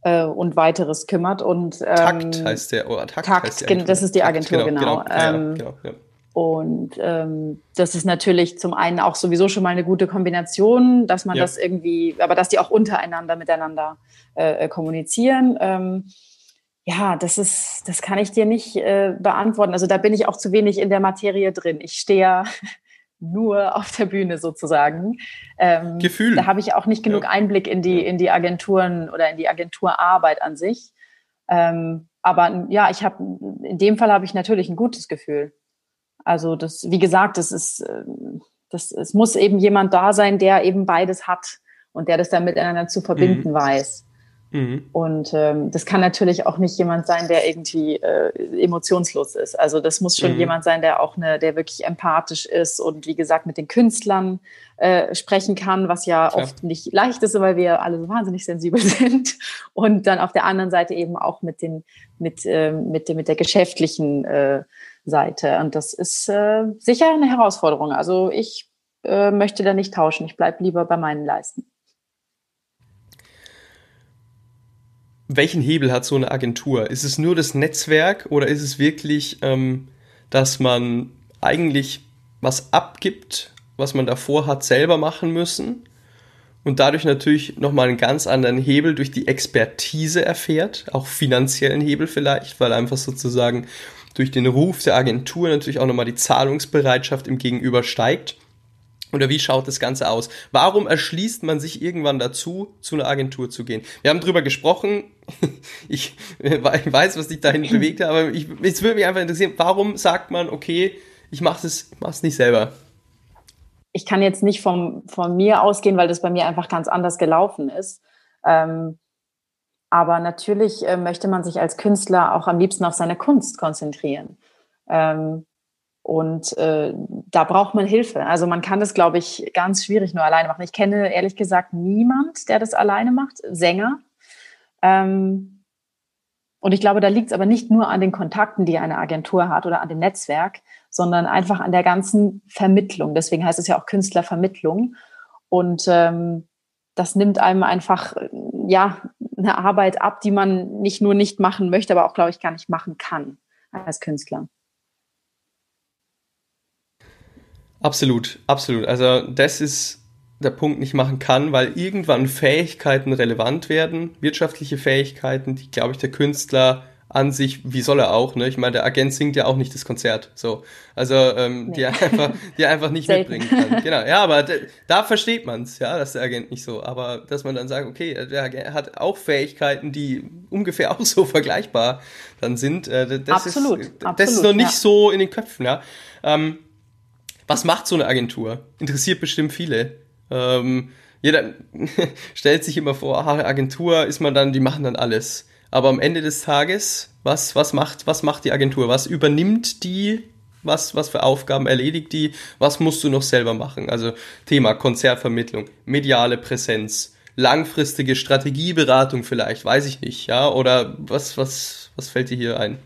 äh, und weiteres kümmert. Und, ähm, Takt heißt der, oder Takt, Takt heißt der das ist die Agentur, Takt, genau. genau. genau, ähm, genau ja. Und ähm, das ist natürlich zum einen auch sowieso schon mal eine gute Kombination, dass man ja. das irgendwie, aber dass die auch untereinander miteinander äh, kommunizieren. Ähm, ja, das ist, das kann ich dir nicht äh, beantworten. Also da bin ich auch zu wenig in der Materie drin. Ich stehe ja nur auf der Bühne sozusagen. Ähm, Gefühl. Da habe ich auch nicht genug ja. Einblick in die, in die Agenturen oder in die Agenturarbeit an sich. Ähm, aber ja, ich habe in dem Fall habe ich natürlich ein gutes Gefühl. Also das, wie gesagt, das ist, ähm, das, es muss eben jemand da sein, der eben beides hat und der das dann miteinander zu verbinden mhm. weiß. Mhm. Und ähm, das kann natürlich auch nicht jemand sein, der irgendwie äh, emotionslos ist. Also das muss schon mhm. jemand sein, der auch eine, der wirklich empathisch ist und wie gesagt mit den Künstlern äh, sprechen kann, was ja Klar. oft nicht leicht ist, weil wir alle so wahnsinnig sensibel sind. Und dann auf der anderen Seite eben auch mit den, mit, äh, mit, dem, mit der geschäftlichen äh, Seite. Und das ist äh, sicher eine Herausforderung. Also ich äh, möchte da nicht tauschen. Ich bleibe lieber bei meinen Leisten. Welchen Hebel hat so eine Agentur? Ist es nur das Netzwerk oder ist es wirklich, ähm, dass man eigentlich was abgibt, was man davor hat selber machen müssen und dadurch natürlich nochmal einen ganz anderen Hebel durch die Expertise erfährt, auch finanziellen Hebel vielleicht, weil einfach sozusagen durch den Ruf der Agentur natürlich auch nochmal die Zahlungsbereitschaft im Gegenüber steigt. Oder wie schaut das Ganze aus? Warum erschließt man sich irgendwann dazu, zu einer Agentur zu gehen? Wir haben drüber gesprochen. Ich weiß, was dich dahin bewegt hat, aber ich, es würde mich einfach interessieren, warum sagt man, okay, ich mache es mach's nicht selber? Ich kann jetzt nicht vom, von mir ausgehen, weil das bei mir einfach ganz anders gelaufen ist. Ähm, aber natürlich äh, möchte man sich als Künstler auch am liebsten auf seine Kunst konzentrieren. Ähm, und äh, da braucht man Hilfe. Also man kann das, glaube ich, ganz schwierig nur alleine machen. Ich kenne ehrlich gesagt niemand, der das alleine macht, Sänger. Ähm, und ich glaube, da liegt es aber nicht nur an den Kontakten, die eine Agentur hat oder an dem Netzwerk, sondern einfach an der ganzen Vermittlung. Deswegen heißt es ja auch Künstlervermittlung. Und ähm, das nimmt einem einfach ja eine Arbeit ab, die man nicht nur nicht machen möchte, aber auch, glaube ich, gar nicht machen kann als Künstler. Absolut, absolut. Also das ist der Punkt nicht machen kann, weil irgendwann Fähigkeiten relevant werden, wirtschaftliche Fähigkeiten, die, glaube ich, der Künstler an sich, wie soll er auch, ne? Ich meine, der Agent singt ja auch nicht das Konzert, so. Also, ähm, nee. die er einfach, die er einfach nicht mitbringen kann. Genau, ja, aber da versteht man's, ja, dass der Agent nicht so. Aber dass man dann sagt, okay, der Agent hat auch Fähigkeiten, die ungefähr auch so vergleichbar dann sind, äh, das absolut, ist, absolut, das ist noch nicht ja. so in den Köpfen, ja. Ähm, was macht so eine Agentur? Interessiert bestimmt viele. Ähm, jeder stellt sich immer vor, ah, Agentur ist man dann, die machen dann alles. Aber am Ende des Tages, was, was, macht, was macht die Agentur? Was übernimmt die? Was, was für Aufgaben erledigt die? Was musst du noch selber machen? Also Thema Konzertvermittlung, mediale Präsenz, langfristige Strategieberatung vielleicht, weiß ich nicht, ja? Oder was, was, was fällt dir hier ein?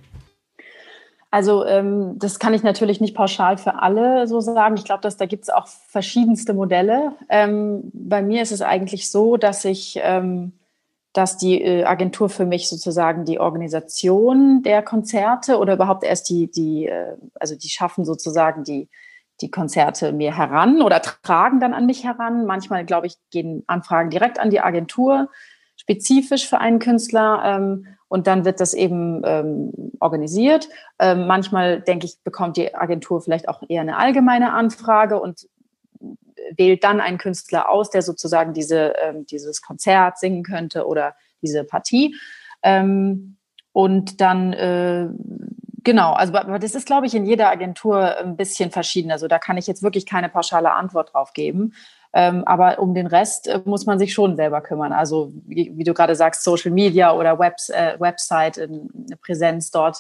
Also ähm, das kann ich natürlich nicht pauschal für alle so sagen. Ich glaube, dass da gibt es auch verschiedenste Modelle. Ähm, bei mir ist es eigentlich so, dass ich, ähm, dass die äh, Agentur für mich sozusagen die Organisation der Konzerte oder überhaupt erst die, die, äh, also die schaffen sozusagen die, die Konzerte mir heran oder tragen dann an mich heran. Manchmal, glaube ich, gehen Anfragen direkt an die Agentur, spezifisch für einen Künstler. Ähm, und dann wird das eben ähm, organisiert. Ähm, manchmal, denke ich, bekommt die Agentur vielleicht auch eher eine allgemeine Anfrage und wählt dann einen Künstler aus, der sozusagen diese, ähm, dieses Konzert singen könnte oder diese Partie. Ähm, und dann, äh, genau, also aber das ist, glaube ich, in jeder Agentur ein bisschen verschieden. Also da kann ich jetzt wirklich keine pauschale Antwort drauf geben. Ähm, aber um den Rest äh, muss man sich schon selber kümmern. Also wie, wie du gerade sagst, Social Media oder Webs, äh, Website, eine Präsenz dort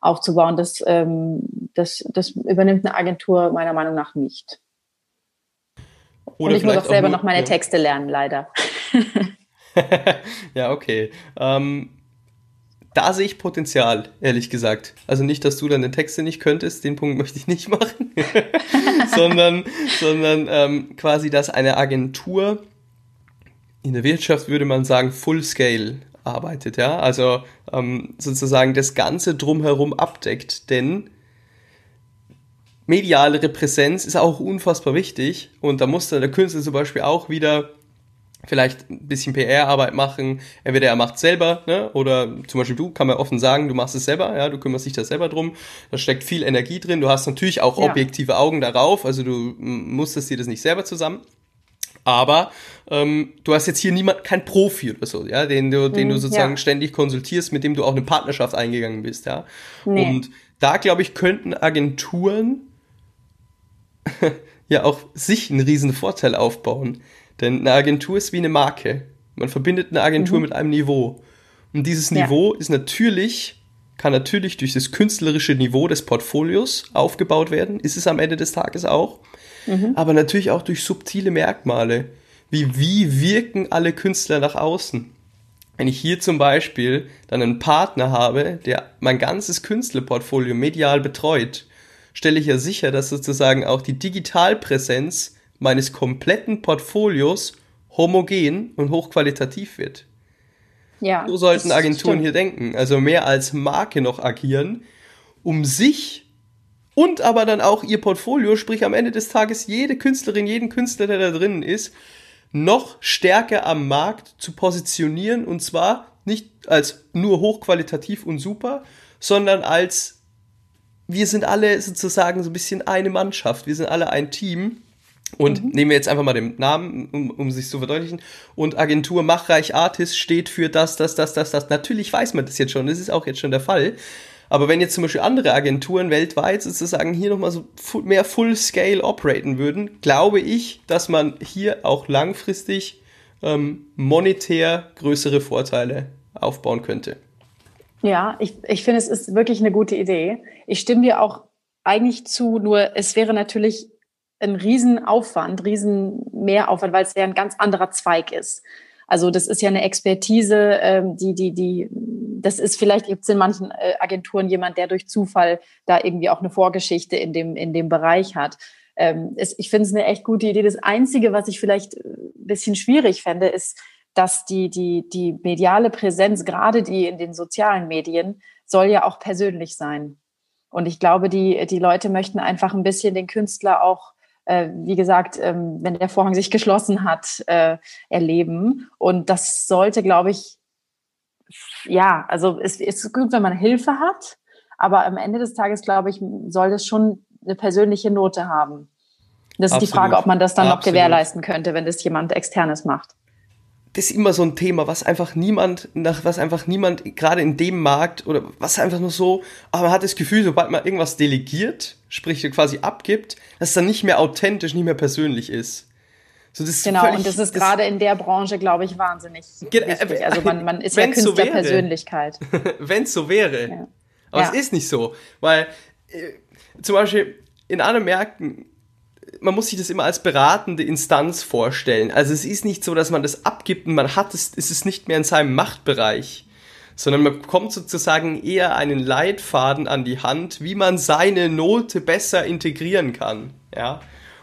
aufzubauen, das, ähm, das, das übernimmt eine Agentur meiner Meinung nach nicht. Oder Und ich muss auch selber auch nur, noch meine ja. Texte lernen, leider. ja, okay. Ähm, da sehe ich Potenzial, ehrlich gesagt. Also nicht, dass du deine Texte nicht könntest, den Punkt möchte ich nicht machen, sondern, sondern ähm, quasi, dass eine Agentur in der Wirtschaft würde man sagen, Full Scale arbeitet, ja, also ähm, sozusagen das Ganze drumherum abdeckt, denn mediale Repräsenz ist auch unfassbar wichtig. Und da muss dann der Künstler zum Beispiel auch wieder vielleicht ein bisschen PR-Arbeit machen. Entweder er macht selber, ne? oder zum Beispiel du, kann man offen sagen, du machst es selber, ja, du kümmerst dich da selber drum. Da steckt viel Energie drin. Du hast natürlich auch ja. objektive Augen darauf, also du musstest dir das nicht selber zusammen. Aber ähm, du hast jetzt hier niemand, kein Profi oder so, ja, den du, den du mhm, sozusagen ja. ständig konsultierst, mit dem du auch eine Partnerschaft eingegangen bist, ja. Nee. Und da glaube ich, könnten Agenturen ja auch sich einen riesen Vorteil aufbauen. Denn eine Agentur ist wie eine Marke. Man verbindet eine Agentur mhm. mit einem Niveau. Und dieses Niveau ja. ist natürlich, kann natürlich durch das künstlerische Niveau des Portfolios aufgebaut werden, ist es am Ende des Tages auch. Mhm. Aber natürlich auch durch subtile Merkmale. Wie, wie wirken alle Künstler nach außen? Wenn ich hier zum Beispiel dann einen Partner habe, der mein ganzes Künstlerportfolio medial betreut, stelle ich ja sicher, dass sozusagen auch die Digitalpräsenz meines kompletten Portfolios homogen und hochqualitativ wird. Ja, so sollten Agenturen stimmt. hier denken. Also mehr als Marke noch agieren, um sich und aber dann auch ihr Portfolio, sprich am Ende des Tages jede Künstlerin, jeden Künstler, der da drinnen ist, noch stärker am Markt zu positionieren und zwar nicht als nur hochqualitativ und super, sondern als wir sind alle sozusagen so ein bisschen eine Mannschaft, wir sind alle ein Team und mhm. nehmen wir jetzt einfach mal den Namen, um, um sich zu verdeutlichen. Und Agentur Machreich Artist steht für das, das, das, das, das. Natürlich weiß man das jetzt schon, das ist auch jetzt schon der Fall. Aber wenn jetzt zum Beispiel andere Agenturen weltweit sozusagen hier nochmal so mehr Full-Scale operaten würden, glaube ich, dass man hier auch langfristig ähm, monetär größere Vorteile aufbauen könnte. Ja, ich, ich finde, es ist wirklich eine gute Idee. Ich stimme dir auch eigentlich zu, nur es wäre natürlich ein Riesenaufwand, riesen Mehraufwand, weil es ja ein ganz anderer Zweig ist. Also das ist ja eine Expertise, ähm, die, die, die, das ist vielleicht gibt es in manchen äh, Agenturen jemand, der durch Zufall da irgendwie auch eine Vorgeschichte in dem, in dem Bereich hat. Ähm, ich finde es eine echt gute Idee. Das Einzige, was ich vielleicht ein bisschen schwierig fände, ist, dass die, die, die mediale Präsenz, gerade die in den sozialen Medien, soll ja auch persönlich sein. Und ich glaube, die, die Leute möchten einfach ein bisschen den Künstler auch äh, wie gesagt, ähm, wenn der Vorhang sich geschlossen hat, äh, erleben. Und das sollte, glaube ich, ja, also es ist gut, wenn man Hilfe hat, aber am Ende des Tages, glaube ich, soll das schon eine persönliche Note haben. Das ist Absolut. die Frage, ob man das dann Absolut. noch gewährleisten könnte, wenn das jemand externes macht das ist immer so ein Thema, was einfach niemand, nach was einfach niemand, gerade in dem Markt oder was einfach nur so, aber man hat das Gefühl, sobald man irgendwas delegiert, sprich quasi abgibt, dass es dann nicht mehr authentisch, nicht mehr persönlich ist. So, genau, völlig, und das ist gerade in der Branche, glaube ich, wahnsinnig wichtig. Also man, man ist ja Künstlerpersönlichkeit. So Wenn es so wäre. Ja. Aber ja. es ist nicht so, weil äh, zum Beispiel in anderen Märkten man muss sich das immer als beratende Instanz vorstellen. Also es ist nicht so, dass man das abgibt und man hat es, es ist nicht mehr in seinem Machtbereich, sondern man bekommt sozusagen eher einen Leitfaden an die Hand, wie man seine Note besser integrieren kann. Ja.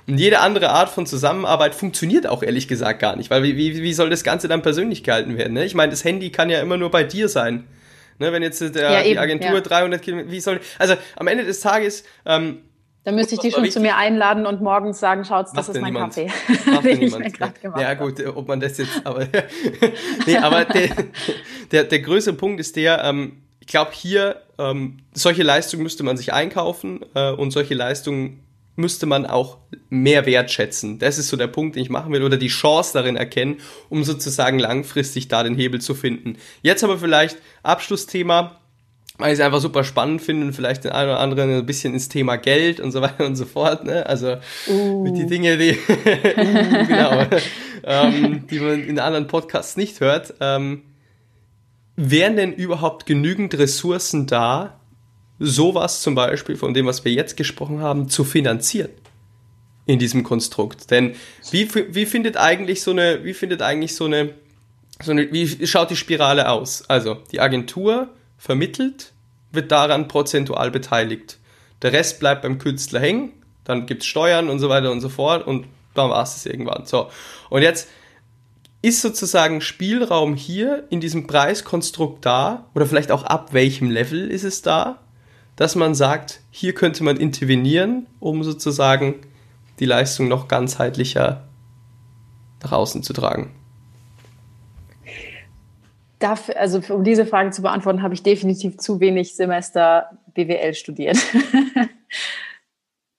Und jede andere Art von Zusammenarbeit funktioniert auch ehrlich gesagt gar nicht, weil wie, wie, wie soll das Ganze dann persönlich gehalten werden? Ne? Ich meine, das Handy kann ja immer nur bei dir sein. Ne, wenn jetzt der, ja, die Agentur ja. 300 Kilometer, wie soll, also am Ende des Tages, ähm, dann müsste ich die schon zu mir einladen und morgens sagen, schaut, das ist mein niemand. Kaffee. den ich mir gerade gemacht Ja gut, ob man das jetzt, aber nee, aber der, der, der größere Punkt ist der, ähm, ich glaube hier, ähm, solche Leistungen müsste man sich einkaufen äh, und solche Leistungen müsste man auch mehr wertschätzen. Das ist so der Punkt, den ich machen will, oder die Chance darin erkennen, um sozusagen langfristig da den Hebel zu finden. Jetzt aber vielleicht Abschlussthema, weil ich es einfach super spannend finde und vielleicht den einen oder anderen ein bisschen ins Thema Geld und so weiter und so fort. Ne? Also uh. mit die Dinge, die, genau, ähm, die man in anderen Podcasts nicht hört. Ähm, wären denn überhaupt genügend Ressourcen da, sowas zum Beispiel von dem, was wir jetzt gesprochen haben, zu finanzieren? in diesem Konstrukt. Denn wie, wie findet eigentlich so eine, wie findet eigentlich so eine, so eine, wie schaut die Spirale aus? Also die Agentur vermittelt, wird daran prozentual beteiligt. Der Rest bleibt beim Künstler hängen, dann gibt es Steuern und so weiter und so fort und dann war es irgendwann. So. Und jetzt ist sozusagen Spielraum hier in diesem Preiskonstrukt da oder vielleicht auch ab welchem Level ist es da, dass man sagt, hier könnte man intervenieren, um sozusagen die Leistung noch ganzheitlicher nach außen zu tragen? Dafür, also um diese Frage zu beantworten, habe ich definitiv zu wenig Semester BWL studiert.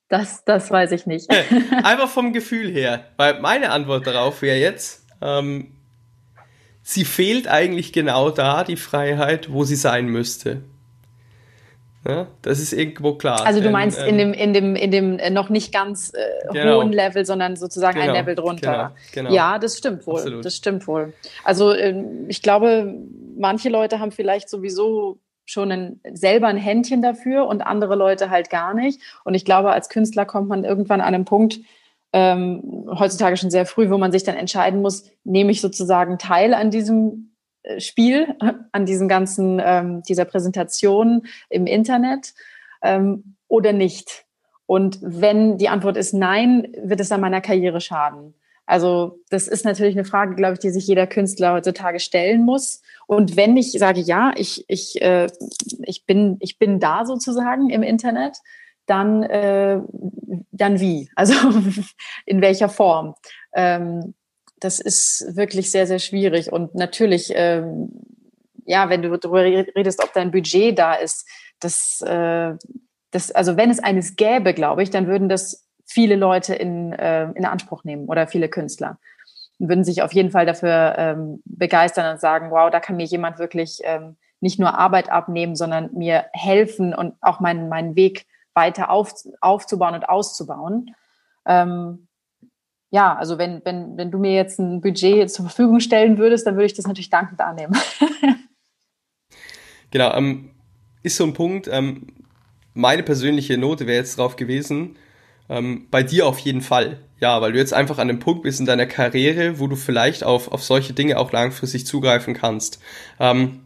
das, das weiß ich nicht. Einfach vom Gefühl her, weil meine Antwort darauf wäre jetzt, ähm, sie fehlt eigentlich genau da, die Freiheit, wo sie sein müsste. Ja, das ist irgendwo klar. Also du meinst ähm, in dem, in dem, in dem äh, noch nicht ganz äh, genau. hohen Level, sondern sozusagen genau, ein Level drunter. Genau, genau. Ja, das stimmt wohl. Absolut. Das stimmt wohl. Also ähm, ich glaube, manche Leute haben vielleicht sowieso schon ein, selber ein Händchen dafür und andere Leute halt gar nicht. Und ich glaube, als Künstler kommt man irgendwann an einen Punkt, ähm, heutzutage schon sehr früh, wo man sich dann entscheiden muss, nehme ich sozusagen teil an diesem Spiel, an diesen ganzen, ähm, dieser Präsentation im Internet ähm, oder nicht? Und wenn die Antwort ist nein, wird es an meiner Karriere schaden. Also das ist natürlich eine Frage, glaube ich, die sich jeder Künstler heutzutage stellen muss. Und wenn ich sage, ja, ich, ich, äh, ich, bin, ich bin da sozusagen im Internet, dann, äh, dann wie? Also in welcher Form? Ähm, das ist wirklich sehr, sehr schwierig. Und natürlich, ähm, ja, wenn du darüber redest, ob dein Budget da ist, das, äh, das, also wenn es eines gäbe, glaube ich, dann würden das viele Leute in, äh, in Anspruch nehmen oder viele Künstler. Und würden sich auf jeden Fall dafür ähm, begeistern und sagen, wow, da kann mir jemand wirklich ähm, nicht nur Arbeit abnehmen, sondern mir helfen und auch meinen, meinen Weg weiter auf, aufzubauen und auszubauen. Ähm, ja, also wenn, wenn, wenn du mir jetzt ein Budget zur Verfügung stellen würdest, dann würde ich das natürlich dankend annehmen. genau, ähm, ist so ein Punkt. Ähm, meine persönliche Note wäre jetzt drauf gewesen, ähm, bei dir auf jeden Fall. Ja, weil du jetzt einfach an dem Punkt bist in deiner Karriere, wo du vielleicht auf, auf solche Dinge auch langfristig zugreifen kannst. Ähm,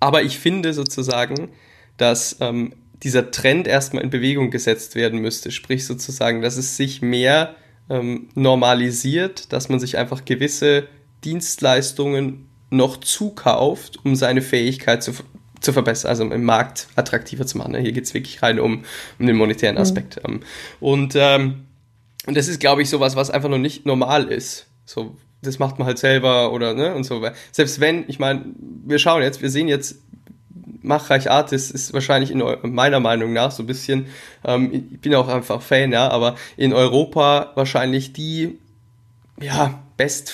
aber ich finde sozusagen, dass ähm, dieser Trend erstmal in Bewegung gesetzt werden müsste. Sprich sozusagen, dass es sich mehr ähm, normalisiert, dass man sich einfach gewisse Dienstleistungen noch zukauft, um seine Fähigkeit zu, zu verbessern, also im Markt attraktiver zu machen. Hier geht es wirklich rein um, um den monetären mhm. Aspekt. Mhm. Und, ähm, und das ist, glaube ich, sowas, was einfach noch nicht normal ist. So, das macht man halt selber oder ne und so. Selbst wenn, ich meine, wir schauen jetzt, wir sehen jetzt Machreich Artist ist wahrscheinlich in meiner Meinung nach so ein bisschen, ähm, ich bin auch einfach Fan, ja, aber in Europa wahrscheinlich die, ja, best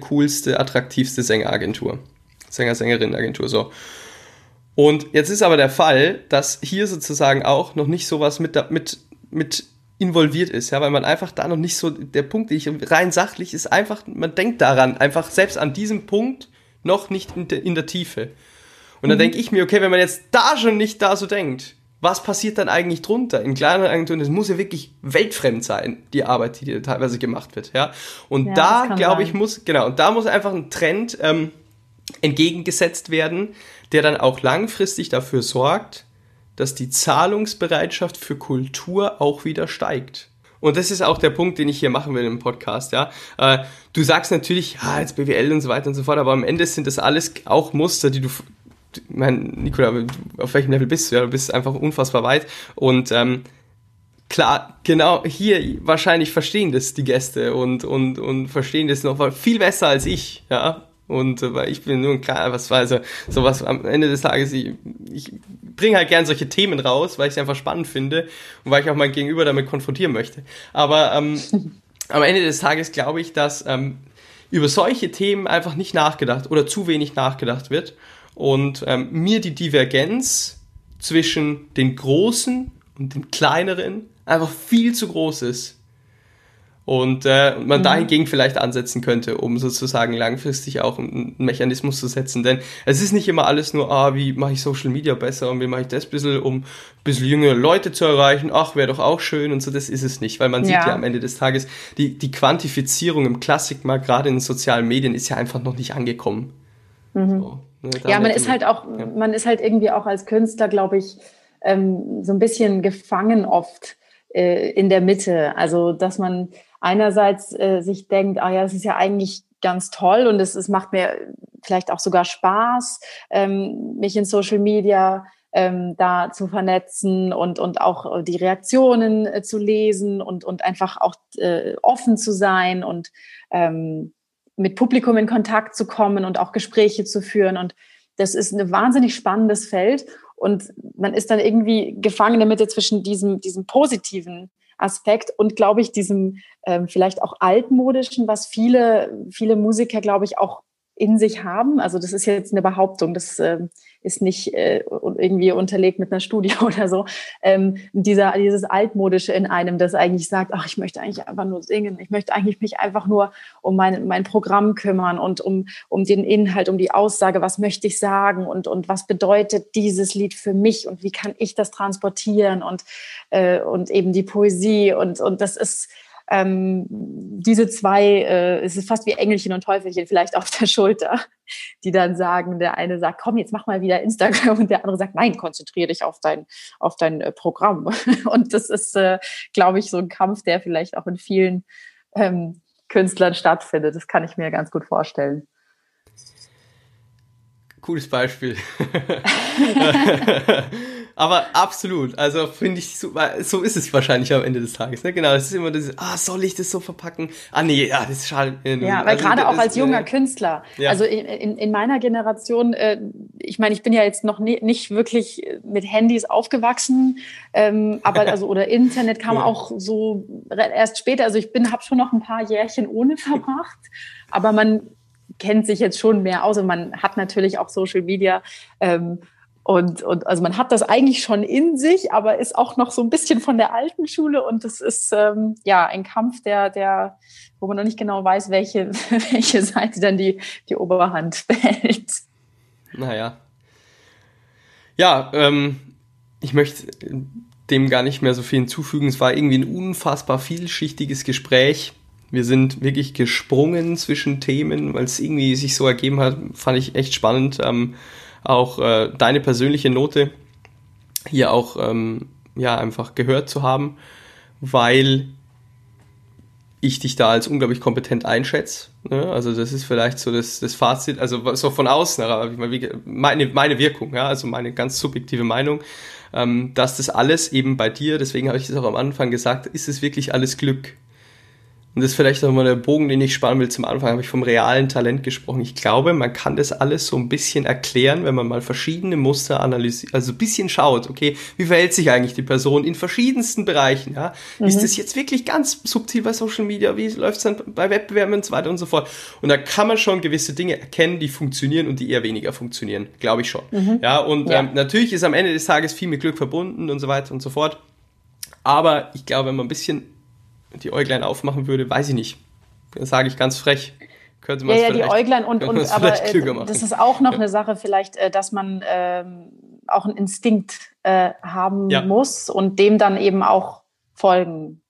coolste, attraktivste Sängeragentur. Sänger-Sängerinnen-Agentur, so. Und jetzt ist aber der Fall, dass hier sozusagen auch noch nicht sowas mit, mit, mit involviert ist, ja, weil man einfach da noch nicht so, der Punkt, ich, rein sachlich ist einfach, man denkt daran, einfach selbst an diesem Punkt noch nicht in der, in der Tiefe. Und dann mhm. denke ich mir, okay, wenn man jetzt da schon nicht da so denkt, was passiert dann eigentlich drunter? In kleineren Agenturen, das muss ja wirklich weltfremd sein, die Arbeit, die teilweise gemacht wird, ja. Und ja, da, glaube ich, muss, genau, und da muss einfach ein Trend ähm, entgegengesetzt werden, der dann auch langfristig dafür sorgt, dass die Zahlungsbereitschaft für Kultur auch wieder steigt. Und das ist auch der Punkt, den ich hier machen will im Podcast, ja. Äh, du sagst natürlich, ja, jetzt BWL und so weiter und so fort, aber am Ende sind das alles auch Muster, die du mein, Nikola, auf welchem Level bist du? Ja, du bist einfach unfassbar weit. Und ähm, klar, genau hier wahrscheinlich verstehen das die Gäste und, und, und verstehen das noch viel besser als ich, ja. Und äh, weil ich bin nur ein kleiner, was weiß also sowas am Ende des Tages, ich, ich bringe halt gern solche Themen raus, weil ich es einfach spannend finde und weil ich auch mein Gegenüber damit konfrontieren möchte. Aber ähm, am Ende des Tages glaube ich, dass ähm, über solche Themen einfach nicht nachgedacht oder zu wenig nachgedacht wird und ähm, mir die Divergenz zwischen den Großen und den Kleineren einfach viel zu groß ist. Und äh, man mhm. dahingegen vielleicht ansetzen könnte, um sozusagen langfristig auch einen Mechanismus zu setzen. Denn es ist nicht immer alles nur, ah, wie mache ich Social Media besser und wie mache ich das ein bisschen, um ein bisschen jüngere Leute zu erreichen. Ach, wäre doch auch schön und so, das ist es nicht. Weil man ja. sieht ja am Ende des Tages, die, die Quantifizierung im Klassikmarkt, gerade in den sozialen Medien, ist ja einfach noch nicht angekommen. Mhm. So. Ne, ja, man ist halt auch, ja. man ist halt irgendwie auch als Künstler, glaube ich, ähm, so ein bisschen gefangen oft äh, in der Mitte. Also, dass man einerseits äh, sich denkt, ah ja, das ist ja eigentlich ganz toll und es, es macht mir vielleicht auch sogar Spaß, ähm, mich in Social Media ähm, da zu vernetzen und, und auch die Reaktionen äh, zu lesen und, und einfach auch äh, offen zu sein und ähm, mit Publikum in Kontakt zu kommen und auch Gespräche zu führen. Und das ist ein wahnsinnig spannendes Feld. Und man ist dann irgendwie gefangen in der Mitte zwischen diesem, diesem positiven Aspekt und, glaube ich, diesem ähm, vielleicht auch altmodischen, was viele, viele Musiker, glaube ich, auch in sich haben. Also das ist jetzt eine Behauptung, das äh, ist nicht äh, irgendwie unterlegt mit einer Studie oder so. Ähm, dieser, dieses Altmodische in einem, das eigentlich sagt, ach, ich möchte eigentlich einfach nur singen, ich möchte eigentlich mich einfach nur um mein, mein Programm kümmern und um, um den Inhalt, um die Aussage, was möchte ich sagen und, und was bedeutet dieses Lied für mich und wie kann ich das transportieren und, äh, und eben die Poesie und, und das ist ähm, diese zwei, äh, es ist fast wie Engelchen und Teufelchen vielleicht auf der Schulter, die dann sagen, der eine sagt, komm, jetzt mach mal wieder Instagram und der andere sagt, nein, konzentriere dich auf dein, auf dein äh, Programm. Und das ist, äh, glaube ich, so ein Kampf, der vielleicht auch in vielen ähm, Künstlern stattfindet. Das kann ich mir ganz gut vorstellen. Cooles Beispiel. Aber absolut, also finde ich, so, so ist es wahrscheinlich am Ende des Tages. Ne? Genau, es ist immer das, ah, soll ich das so verpacken? Ah, nee, ja, das ist schade. Ja, weil also, gerade auch als junger äh, Künstler, ja. also in, in, in, meiner Generation, äh, ich meine, ich bin ja jetzt noch nie, nicht wirklich mit Handys aufgewachsen, ähm, aber also oder Internet kam ja. auch so erst später. Also ich bin, habe schon noch ein paar Jährchen ohne verbracht, aber man kennt sich jetzt schon mehr aus und man hat natürlich auch Social Media. Ähm, und, und also man hat das eigentlich schon in sich, aber ist auch noch so ein bisschen von der alten Schule und es ist ähm, ja ein Kampf, der, der, wo man noch nicht genau weiß, welche, welche Seite dann die, die Oberhand behält. Naja. Ja, ähm, ich möchte dem gar nicht mehr so viel hinzufügen. Es war irgendwie ein unfassbar vielschichtiges Gespräch. Wir sind wirklich gesprungen zwischen Themen, weil es irgendwie sich so ergeben hat, fand ich echt spannend. Ähm, auch äh, deine persönliche Note hier auch ähm, ja einfach gehört zu haben, weil ich dich da als unglaublich kompetent einschätze. Ne? Also das ist vielleicht so das, das Fazit, also so von außen, meine, meine Wirkung, ja, also meine ganz subjektive Meinung, ähm, dass das alles eben bei dir, deswegen habe ich das auch am Anfang gesagt, ist es wirklich alles Glück. Und das ist vielleicht auch mal der Bogen, den ich spannen will. Zum Anfang habe ich vom realen Talent gesprochen. Ich glaube, man kann das alles so ein bisschen erklären, wenn man mal verschiedene Muster analysiert, also ein bisschen schaut, okay, wie verhält sich eigentlich die Person in verschiedensten Bereichen, ja? Mhm. Ist das jetzt wirklich ganz subtil bei Social Media? Wie läuft es dann bei Wettbewerben und so weiter und so fort? Und da kann man schon gewisse Dinge erkennen, die funktionieren und die eher weniger funktionieren, glaube ich schon. Mhm. Ja, und ja. Ähm, natürlich ist am Ende des Tages viel mit Glück verbunden und so weiter und so fort. Aber ich glaube, wenn man ein bisschen die Äuglein aufmachen würde, weiß ich nicht. Das sage ich ganz frech. Könnte man ja, ja, die Äuglein und, und aber äh, das ist auch noch ja. eine Sache vielleicht, äh, dass man ähm, auch einen Instinkt äh, haben ja. muss und dem dann eben auch folgen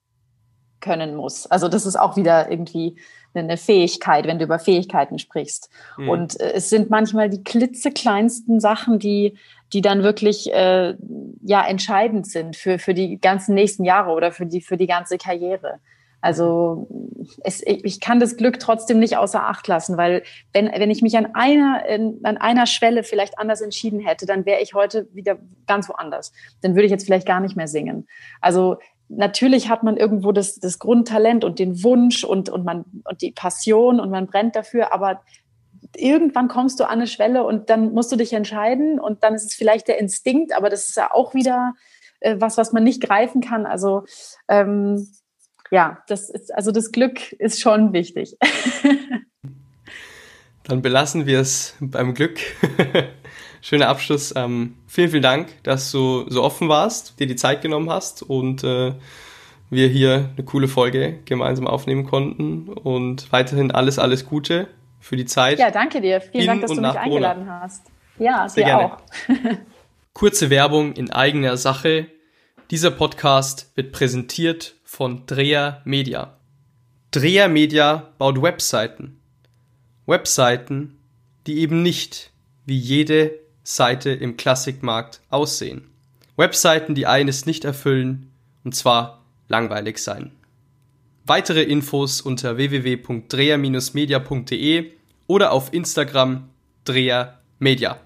können muss. Also das ist auch wieder irgendwie eine Fähigkeit, wenn du über Fähigkeiten sprichst. Mhm. Und äh, es sind manchmal die klitzekleinsten Sachen, die, die dann wirklich äh, ja entscheidend sind für, für die ganzen nächsten Jahre oder für die, für die ganze Karriere. Also es, ich kann das Glück trotzdem nicht außer Acht lassen, weil wenn, wenn ich mich an einer, an einer Schwelle vielleicht anders entschieden hätte, dann wäre ich heute wieder ganz woanders. Dann würde ich jetzt vielleicht gar nicht mehr singen. Also natürlich hat man irgendwo das, das Grundtalent und den Wunsch und, und, man, und die Passion und man brennt dafür, aber irgendwann kommst du an eine Schwelle und dann musst du dich entscheiden und dann ist es vielleicht der Instinkt, aber das ist ja auch wieder äh, was, was man nicht greifen kann. Also ähm, ja, das ist, also das Glück ist schon wichtig. dann belassen wir es beim Glück. schöner Abschluss. Ähm, vielen, vielen Dank, dass du so offen warst, dir die Zeit genommen hast und äh, wir hier eine coole Folge gemeinsam aufnehmen konnten. Und weiterhin alles, alles Gute für die Zeit. Ja, danke dir. Vielen Dank, dass du mich eingeladen Corona. hast. Ja, Sehr dir gerne. auch. Kurze Werbung in eigener Sache. Dieser Podcast wird präsentiert von Dreher Media. Dreher Media baut Webseiten. Webseiten, die eben nicht wie jede Seite im Klassikmarkt aussehen. Webseiten, die eines nicht erfüllen, und zwar langweilig sein. Weitere Infos unter www.dreher-media.de oder auf Instagram Dreher Media.